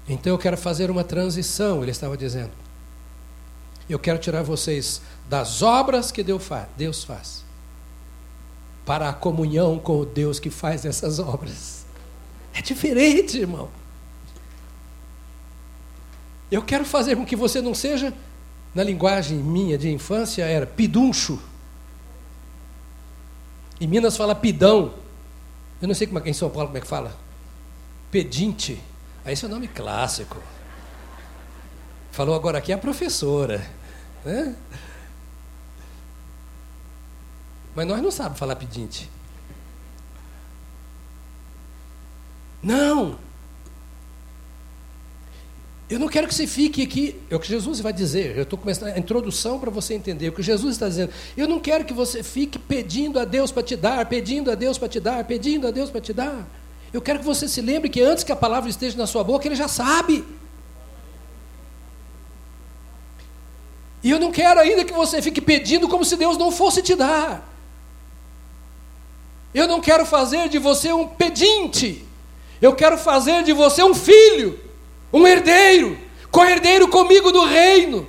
Então eu quero fazer uma transição, ele estava dizendo. Eu quero tirar vocês das obras que Deus faz para a comunhão com o Deus que faz essas obras. É diferente, irmão. Eu quero fazer com que você não seja na linguagem minha de infância, era piduncho. Em Minas fala pidão. Eu não sei como é que em São Paulo como é que fala. Pedinte. Aí esse é o nome clássico. Falou agora aqui a professora. Né? Mas nós não sabemos falar pedinte. Não! Eu não quero que você fique aqui, é o que Jesus vai dizer, eu estou começando a introdução para você entender o que Jesus está dizendo. Eu não quero que você fique pedindo a Deus para te dar, pedindo a Deus para te dar, pedindo a Deus para te dar. Eu quero que você se lembre que antes que a palavra esteja na sua boca, Ele já sabe. E eu não quero ainda que você fique pedindo como se Deus não fosse te dar. Eu não quero fazer de você um pedinte. Eu quero fazer de você um filho um herdeiro, co-herdeiro comigo do reino.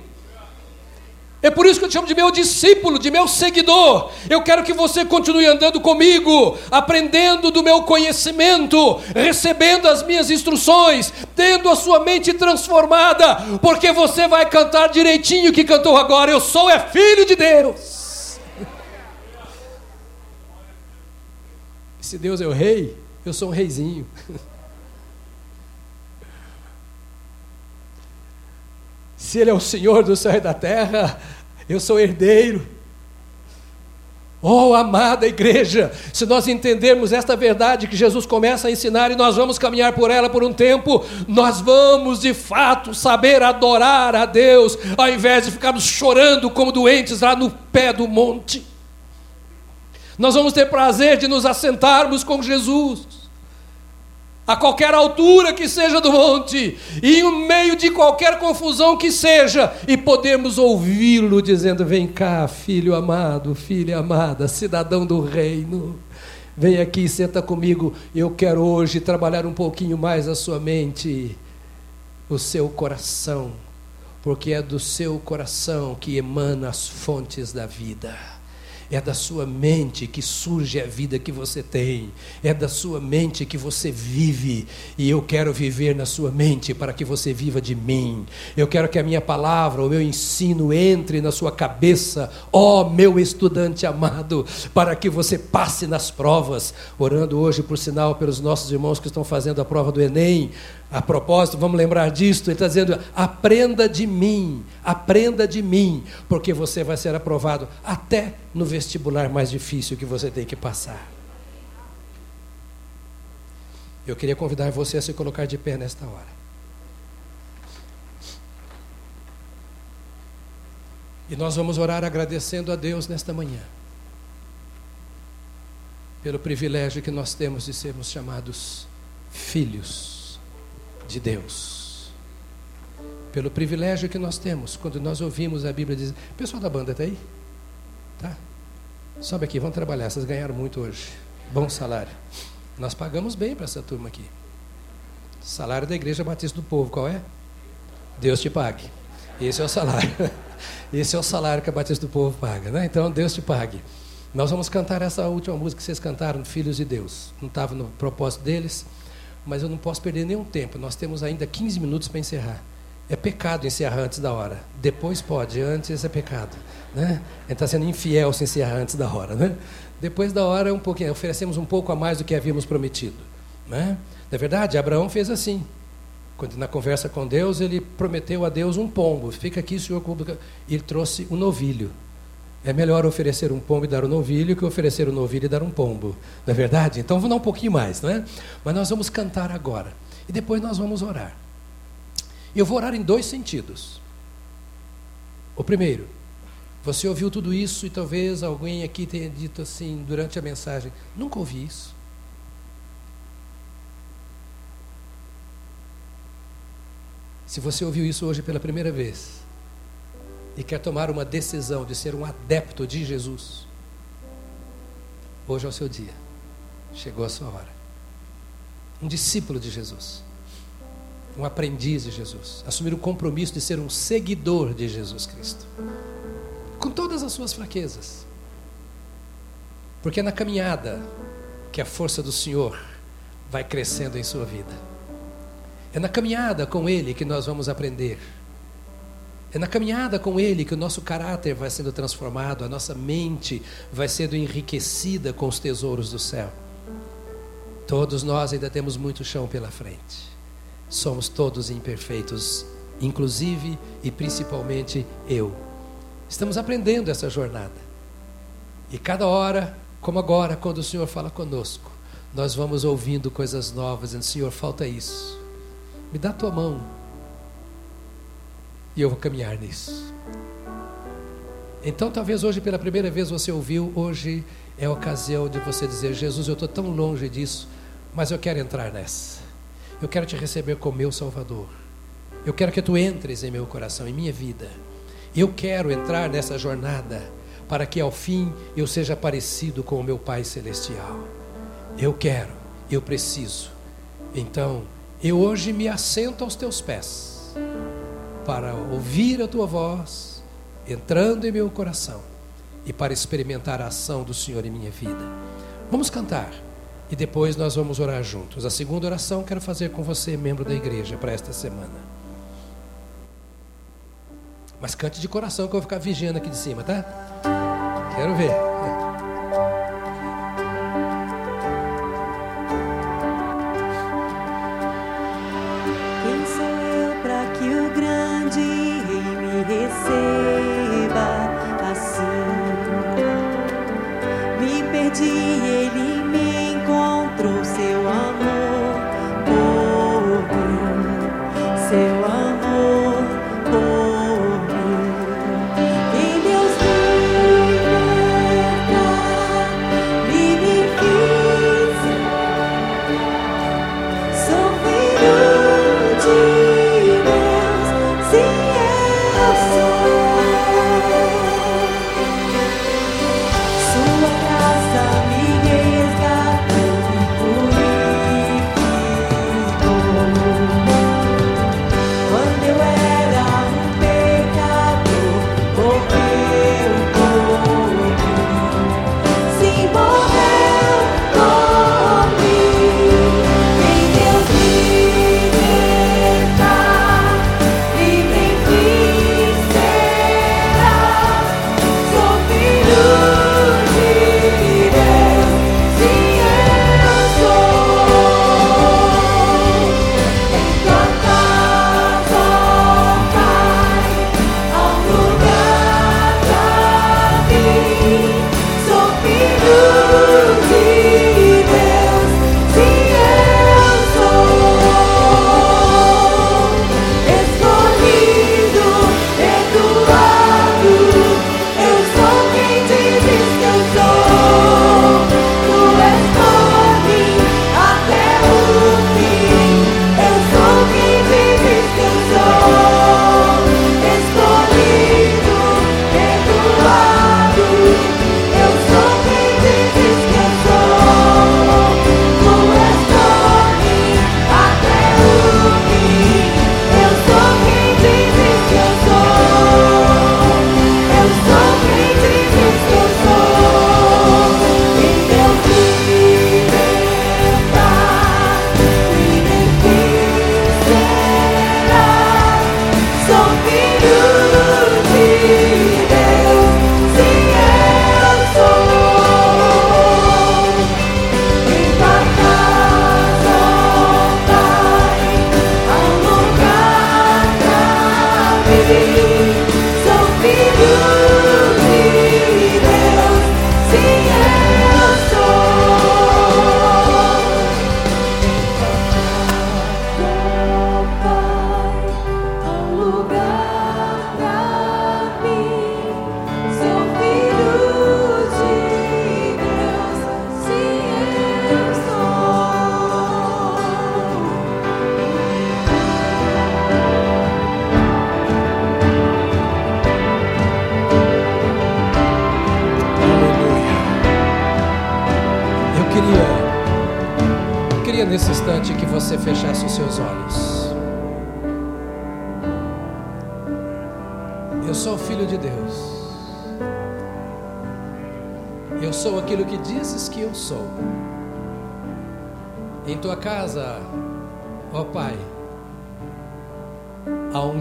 É por isso que eu te chamo de meu discípulo, de meu seguidor. Eu quero que você continue andando comigo, aprendendo do meu conhecimento, recebendo as minhas instruções, tendo a sua mente transformada, porque você vai cantar direitinho o que cantou agora. Eu sou é filho de Deus. Se Deus é o rei, eu sou um reizinho. Se Ele é o Senhor do céu e da terra, eu sou herdeiro. Oh, amada igreja, se nós entendermos esta verdade que Jesus começa a ensinar e nós vamos caminhar por ela por um tempo, nós vamos de fato saber adorar a Deus, ao invés de ficarmos chorando como doentes lá no pé do monte. Nós vamos ter prazer de nos assentarmos com Jesus a qualquer altura que seja do monte, e em meio de qualquer confusão que seja, e podemos ouvi-lo dizendo: Vem cá, filho amado, filha amada, cidadão do reino. Vem aqui, senta comigo. Eu quero hoje trabalhar um pouquinho mais a sua mente, o seu coração, porque é do seu coração que emana as fontes da vida. É da sua mente que surge a vida que você tem. É da sua mente que você vive. E eu quero viver na sua mente para que você viva de mim. Eu quero que a minha palavra, o meu ensino entre na sua cabeça, ó oh, meu estudante amado, para que você passe nas provas. Orando hoje, por sinal, pelos nossos irmãos que estão fazendo a prova do Enem. A propósito, vamos lembrar disso, ele está dizendo: aprenda de mim, aprenda de mim, porque você vai ser aprovado até no vestibular mais difícil que você tem que passar. Eu queria convidar você a se colocar de pé nesta hora. E nós vamos orar agradecendo a Deus nesta manhã, pelo privilégio que nós temos de sermos chamados filhos de Deus. Pelo privilégio que nós temos quando nós ouvimos a Bíblia dizer: Pessoal da banda está aí? Tá? Sobe aqui, vamos trabalhar. Vocês ganharam muito hoje. Bom salário. Nós pagamos bem para essa turma aqui. Salário da Igreja Batista do Povo, qual é? Deus te pague. Esse é o salário. Esse é o salário que a Batista do Povo paga, né? Então, Deus te pague. Nós vamos cantar essa última música que vocês cantaram, Filhos de Deus. Não estava no propósito deles mas eu não posso perder nenhum tempo. Nós temos ainda 15 minutos para encerrar. É pecado encerrar antes da hora. Depois pode, antes é pecado. Né? Gente está sendo infiel se encerrar antes da hora. Né? Depois da hora, um pouquinho, oferecemos um pouco a mais do que havíamos prometido. Né? Na verdade, Abraão fez assim. Quando na conversa com Deus, ele prometeu a Deus um pombo. Fica aqui, senhor. E ele trouxe um novilho. É melhor oferecer um pombo e dar um novilho que oferecer um novilho e dar um pombo. Não é verdade? Então vamos dar um pouquinho mais, não é? Mas nós vamos cantar agora. E depois nós vamos orar. Eu vou orar em dois sentidos. O primeiro, você ouviu tudo isso e talvez alguém aqui tenha dito assim durante a mensagem: nunca ouvi isso. Se você ouviu isso hoje pela primeira vez, e quer tomar uma decisão de ser um adepto de Jesus, hoje é o seu dia. Chegou a sua hora. Um discípulo de Jesus. Um aprendiz de Jesus. Assumir o compromisso de ser um seguidor de Jesus Cristo. Com todas as suas fraquezas. Porque é na caminhada que a força do Senhor vai crescendo em sua vida. É na caminhada com Ele que nós vamos aprender é na caminhada com Ele que o nosso caráter vai sendo transformado, a nossa mente vai sendo enriquecida com os tesouros do céu. Todos nós ainda temos muito chão pela frente. Somos todos imperfeitos, inclusive e principalmente eu. Estamos aprendendo essa jornada. E cada hora, como agora, quando o Senhor fala conosco, nós vamos ouvindo coisas novas, dizendo: Senhor, falta isso. Me dá a tua mão, e eu vou caminhar nisso. Então, talvez hoje, pela primeira vez, você ouviu, hoje é a ocasião de você dizer: Jesus, eu estou tão longe disso, mas eu quero entrar nessa. Eu quero te receber como meu Salvador. Eu quero que tu entres em meu coração, em minha vida. Eu quero entrar nessa jornada para que ao fim eu seja parecido com o meu Pai Celestial. Eu quero, eu preciso. Então, eu hoje me assento aos teus pés para ouvir a tua voz entrando em meu coração e para experimentar a ação do Senhor em minha vida. Vamos cantar e depois nós vamos orar juntos. A segunda oração quero fazer com você, membro da igreja, para esta semana. Mas cante de coração que eu vou ficar vigiando aqui de cima, tá? Quero ver.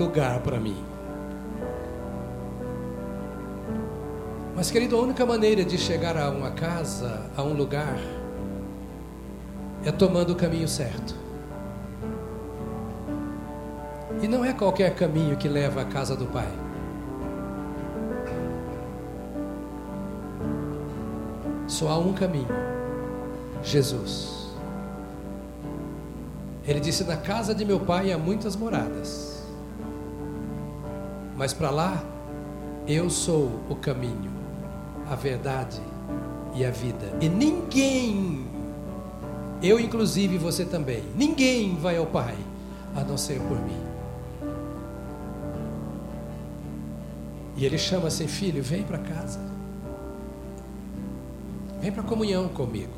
Lugar para mim. Mas, querido, a única maneira de chegar a uma casa, a um lugar, é tomando o caminho certo. E não é qualquer caminho que leva à casa do Pai. Só há um caminho: Jesus. Ele disse: Na casa de meu pai há muitas moradas, mas para lá eu sou o caminho, a verdade e a vida. E ninguém, eu inclusive você também, ninguém vai ao Pai a não ser por mim. E ele chama assim: Filho, vem para casa. Vem para a comunhão comigo.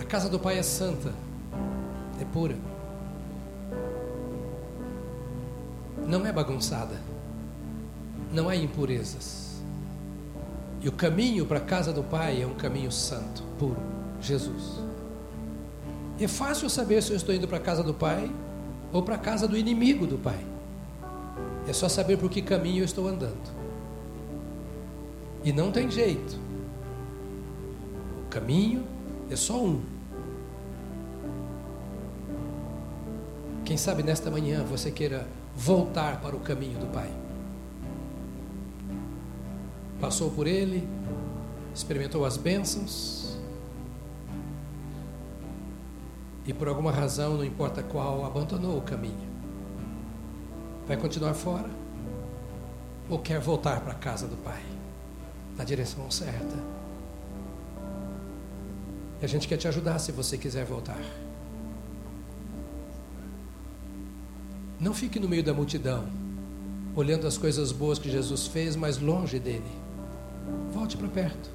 A casa do Pai é santa, é pura. Não é bagunçada. Não há impurezas. E o caminho para a casa do Pai é um caminho santo, puro, Jesus. É fácil saber se eu estou indo para a casa do Pai ou para a casa do inimigo do Pai. É só saber por que caminho eu estou andando. E não tem jeito. O caminho é só um. Quem sabe nesta manhã você queira voltar para o caminho do Pai. Passou por ele, experimentou as bênçãos, e por alguma razão, não importa qual, abandonou o caminho. Vai continuar fora? Ou quer voltar para a casa do Pai? na direção certa. E a gente quer te ajudar se você quiser voltar. Não fique no meio da multidão, olhando as coisas boas que Jesus fez, mas longe dele. Volte para perto.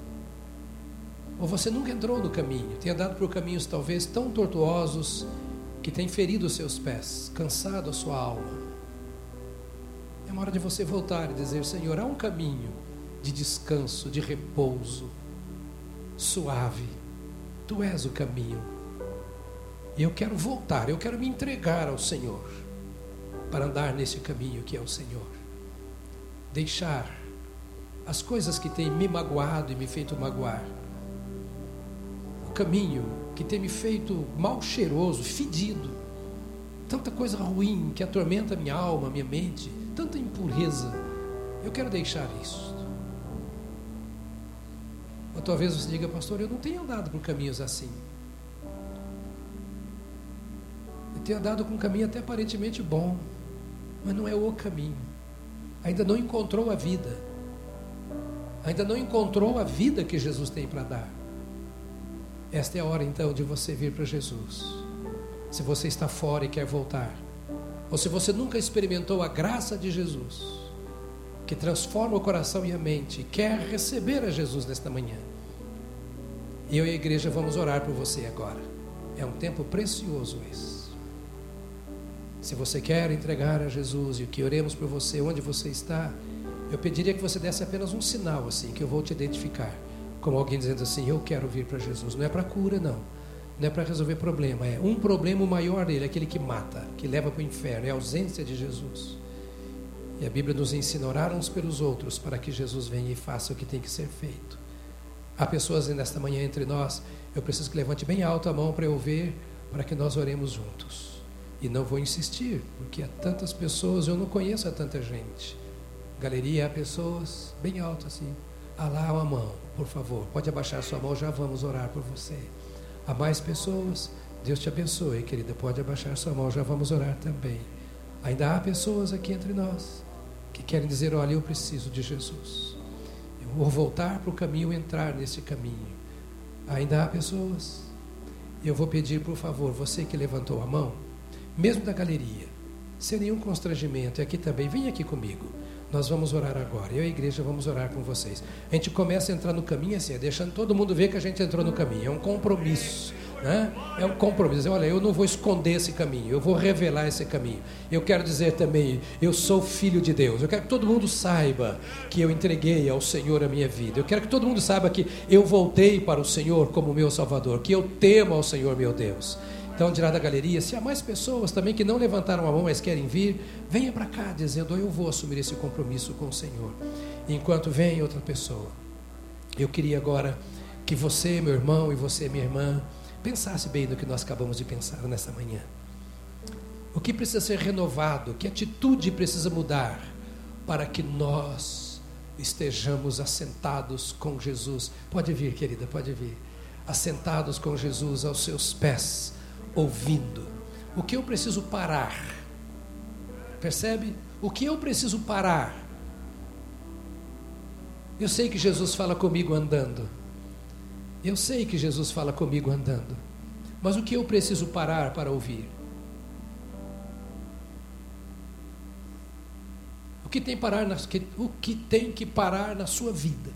Ou você nunca entrou no caminho, tem andado por caminhos talvez tão tortuosos que tem ferido os seus pés, cansado a sua alma. É uma hora de você voltar e dizer: Senhor, há um caminho de descanso, de repouso, suave. Tu és o caminho. E eu quero voltar, eu quero me entregar ao Senhor para andar nesse caminho que é o Senhor. Deixar as coisas que têm me magoado e me feito magoar. O caminho que tem me feito mal cheiroso, fedido. Tanta coisa ruim que atormenta minha alma, minha mente, tanta impureza. Eu quero deixar isso. Ou talvez você diga, pastor, eu não tenho andado por caminhos assim. Eu tenho andado com um caminho até aparentemente bom, mas não é o caminho. Ainda não encontrou a vida. Ainda não encontrou a vida que Jesus tem para dar. Esta é a hora então de você vir para Jesus. Se você está fora e quer voltar, ou se você nunca experimentou a graça de Jesus, que transforma o coração e a mente, quer receber a Jesus nesta manhã. Eu e a igreja vamos orar por você agora. É um tempo precioso esse. Se você quer entregar a Jesus e que oremos por você onde você está, eu pediria que você desse apenas um sinal assim, que eu vou te identificar, como alguém dizendo assim: Eu quero vir para Jesus. Não é para cura, não. Não é para resolver problema. É um problema maior dele, aquele que mata, que leva para o inferno. É a ausência de Jesus. E a Bíblia nos ensina a orar uns pelos outros para que Jesus venha e faça o que tem que ser feito. Há pessoas nesta manhã entre nós, eu preciso que levante bem alto a mão para eu ver, para que nós oremos juntos. E não vou insistir, porque há tantas pessoas, eu não conheço a tanta gente. Galeria, há pessoas bem alto assim. Ah lá uma mão, por favor, pode abaixar sua mão, já vamos orar por você. Há mais pessoas, Deus te abençoe, querida, pode abaixar sua mão, já vamos orar também. Ainda há pessoas aqui entre nós que querem dizer: olha, eu preciso de Jesus. Eu vou voltar para o caminho, entrar nesse caminho. Ainda há pessoas. Eu vou pedir, por favor, você que levantou a mão, mesmo da galeria, sem nenhum constrangimento, e aqui também, vem aqui comigo. Nós vamos orar agora. Eu e a igreja vamos orar com vocês. A gente começa a entrar no caminho assim, é deixando todo mundo ver que a gente entrou no caminho. É um compromisso. Né? É um compromisso. Olha, eu não vou esconder esse caminho, eu vou revelar esse caminho. Eu quero dizer também, eu sou filho de Deus. Eu quero que todo mundo saiba que eu entreguei ao Senhor a minha vida. Eu quero que todo mundo saiba que eu voltei para o Senhor como meu Salvador, que eu temo ao Senhor meu Deus. Então, dirá da galeria, se há mais pessoas também que não levantaram a mão, mas querem vir, venha para cá dizendo, eu vou assumir esse compromisso com o Senhor. Enquanto vem outra pessoa, eu queria agora que você, meu irmão, e você, minha irmã, pensasse bem no que nós acabamos de pensar nessa manhã. O que precisa ser renovado, que atitude precisa mudar para que nós estejamos assentados com Jesus. Pode vir, querida, pode vir. Assentados com Jesus aos seus pés ouvindo. O que eu preciso parar? Percebe? O que eu preciso parar? Eu sei que Jesus fala comigo andando. Eu sei que Jesus fala comigo andando. Mas o que eu preciso parar para ouvir? O que tem, parar na, o que, tem que parar na sua vida?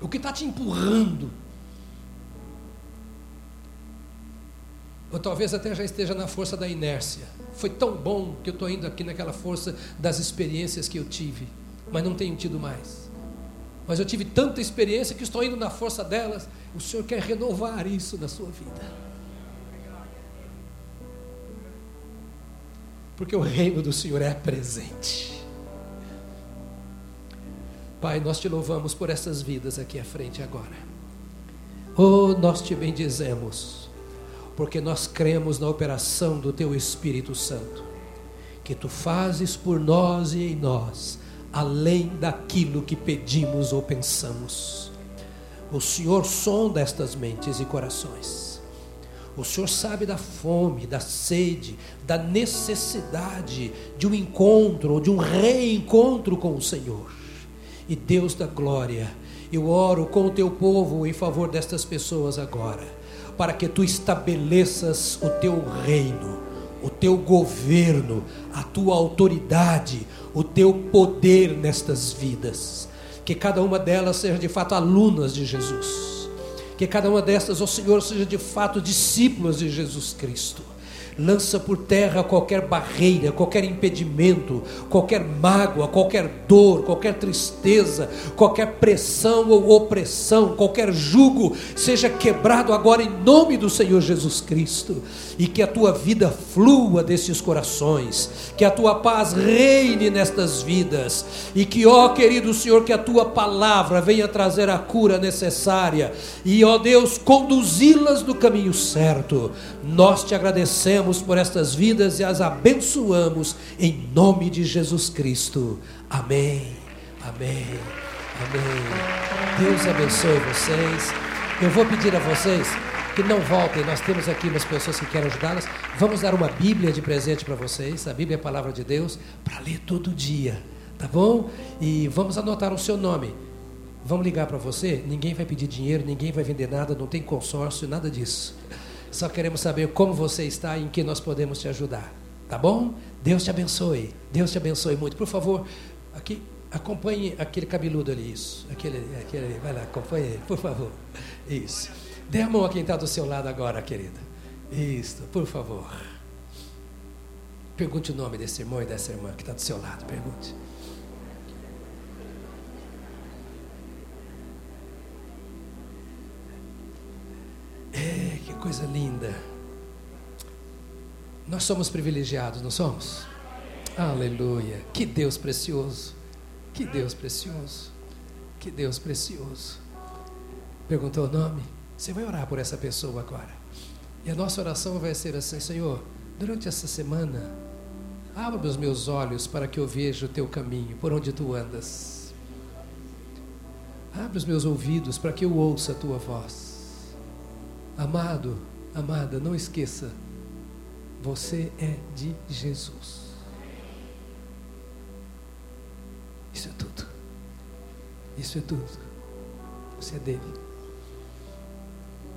O que está te empurrando Ou talvez até já esteja na força da inércia. Foi tão bom que eu estou indo aqui naquela força das experiências que eu tive, mas não tenho tido mais. Mas eu tive tanta experiência que estou indo na força delas. O Senhor quer renovar isso na sua vida. Porque o reino do Senhor é presente. Pai, nós te louvamos por essas vidas aqui à frente agora. Oh, nós te bendizemos porque nós cremos na operação do Teu Espírito Santo, que Tu fazes por nós e em nós, além daquilo que pedimos ou pensamos. O Senhor sonda estas mentes e corações. O Senhor sabe da fome, da sede, da necessidade de um encontro ou de um reencontro com o Senhor. E Deus da glória, eu oro com o teu povo em favor destas pessoas agora para que tu estabeleças o teu reino, o teu governo, a tua autoridade, o teu poder nestas vidas. Que cada uma delas seja de fato alunas de Jesus. Que cada uma dessas, ó Senhor, seja de fato discípulas de Jesus Cristo lança por terra qualquer barreira, qualquer impedimento, qualquer mágoa, qualquer dor, qualquer tristeza, qualquer pressão ou opressão, qualquer jugo, seja quebrado agora em nome do Senhor Jesus Cristo, e que a tua vida flua desses corações, que a tua paz reine nestas vidas, e que, ó querido Senhor, que a tua palavra venha trazer a cura necessária, e ó Deus, conduzi-las no caminho certo. Nós te agradecemos oramos por estas vidas e as abençoamos em nome de Jesus Cristo. Amém. Amém. Amém. Deus abençoe vocês. Eu vou pedir a vocês que não voltem. Nós temos aqui umas pessoas que querem ajudá-las. Vamos dar uma Bíblia de presente para vocês. A Bíblia é a palavra de Deus para ler todo dia, tá bom? E vamos anotar o seu nome. Vamos ligar para você? Ninguém vai pedir dinheiro, ninguém vai vender nada, não tem consórcio, nada disso. Só queremos saber como você está e em que nós podemos te ajudar. Tá bom? Deus te abençoe. Deus te abençoe muito. Por favor, aqui acompanhe aquele cabeludo ali, isso. Aquele, aquele, vai lá, acompanhe ele, por favor. Isso. Dê a mão a quem está do seu lado agora, querida. Isso, por favor. Pergunte o nome desse irmão e dessa irmã que está do seu lado. Pergunte. É, que coisa linda. Nós somos privilegiados, não somos? Aleluia. Que Deus precioso. Que Deus precioso. Que Deus precioso. Perguntou o nome? Você vai orar por essa pessoa agora. E a nossa oração vai ser assim: Senhor, durante essa semana, abra os meus olhos para que eu veja o teu caminho, por onde tu andas. Abra os meus ouvidos para que eu ouça a tua voz. Amado, amada, não esqueça, você é de Jesus. Isso é tudo. Isso é tudo. Você é dele.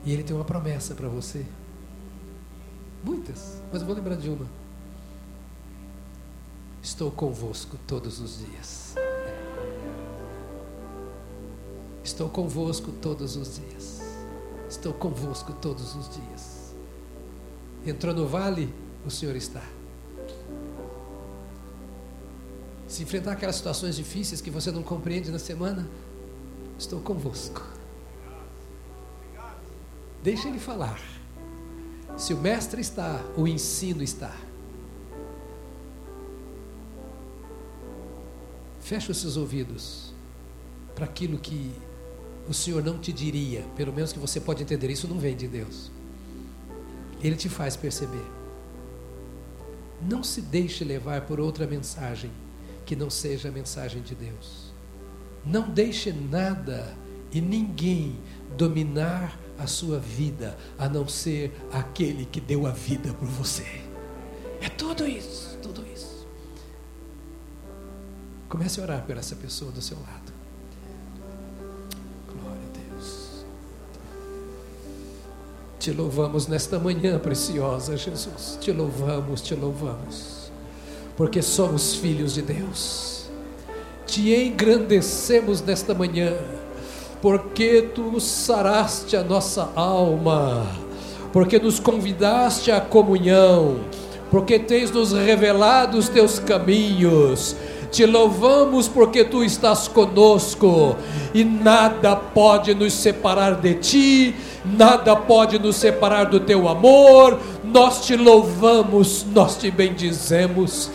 E ele tem uma promessa para você. Muitas, mas eu vou lembrar de uma. Estou convosco todos os dias. Estou convosco todos os dias. Estou convosco todos os dias. Entrou no vale, o Senhor está. Se enfrentar aquelas situações difíceis que você não compreende na semana, estou convosco. Deixa ele falar. Se o mestre está, o ensino está. Feche os seus ouvidos para aquilo que o Senhor não te diria, pelo menos que você pode entender, isso não vem de Deus. Ele te faz perceber. Não se deixe levar por outra mensagem que não seja a mensagem de Deus. Não deixe nada e ninguém dominar a sua vida, a não ser aquele que deu a vida por você. É tudo isso, tudo isso. Comece a orar por essa pessoa do seu lado. Te louvamos nesta manhã preciosa, Jesus. Te louvamos, te louvamos. Porque somos filhos de Deus. Te engrandecemos nesta manhã porque tu saraste a nossa alma, porque nos convidaste à comunhão, porque tens nos revelado os teus caminhos. Te louvamos porque tu estás conosco e nada pode nos separar de ti, nada pode nos separar do teu amor. Nós te louvamos, nós te bendizemos,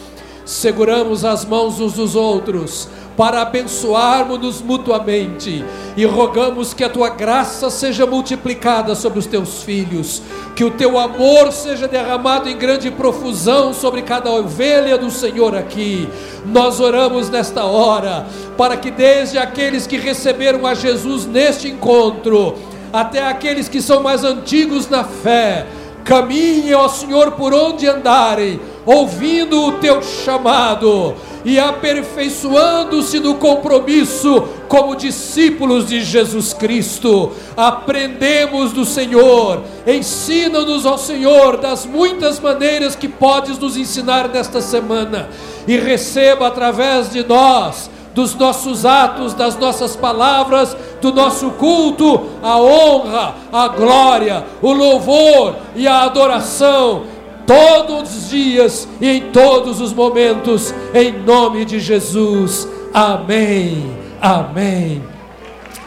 seguramos as mãos uns dos outros para abençoarmos-nos mutuamente e rogamos que a tua graça seja multiplicada sobre os teus filhos, que o teu amor seja derramado em grande profusão sobre cada ovelha do Senhor aqui. Nós oramos nesta hora para que desde aqueles que receberam a Jesus neste encontro, até aqueles que são mais antigos na fé, caminhem ao Senhor por onde andarem, ouvindo o teu chamado e aperfeiçoando-se no compromisso como discípulos de Jesus Cristo. Aprendemos do Senhor, ensina-nos ao Senhor das muitas maneiras que podes nos ensinar nesta semana. E receba através de nós dos nossos atos, das nossas palavras, do nosso culto, a honra, a glória, o louvor e a adoração todos os dias e em todos os momentos, em nome de Jesus. Amém. Amém.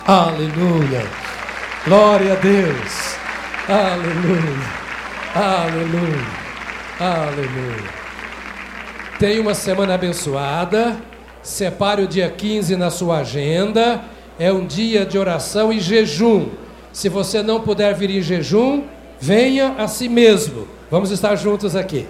Aleluia. Glória a Deus. Aleluia. Aleluia. Aleluia. Tenha uma semana abençoada. Separe o dia 15 na sua agenda. É um dia de oração e jejum. Se você não puder vir em jejum, venha a si mesmo. Vamos estar juntos aqui.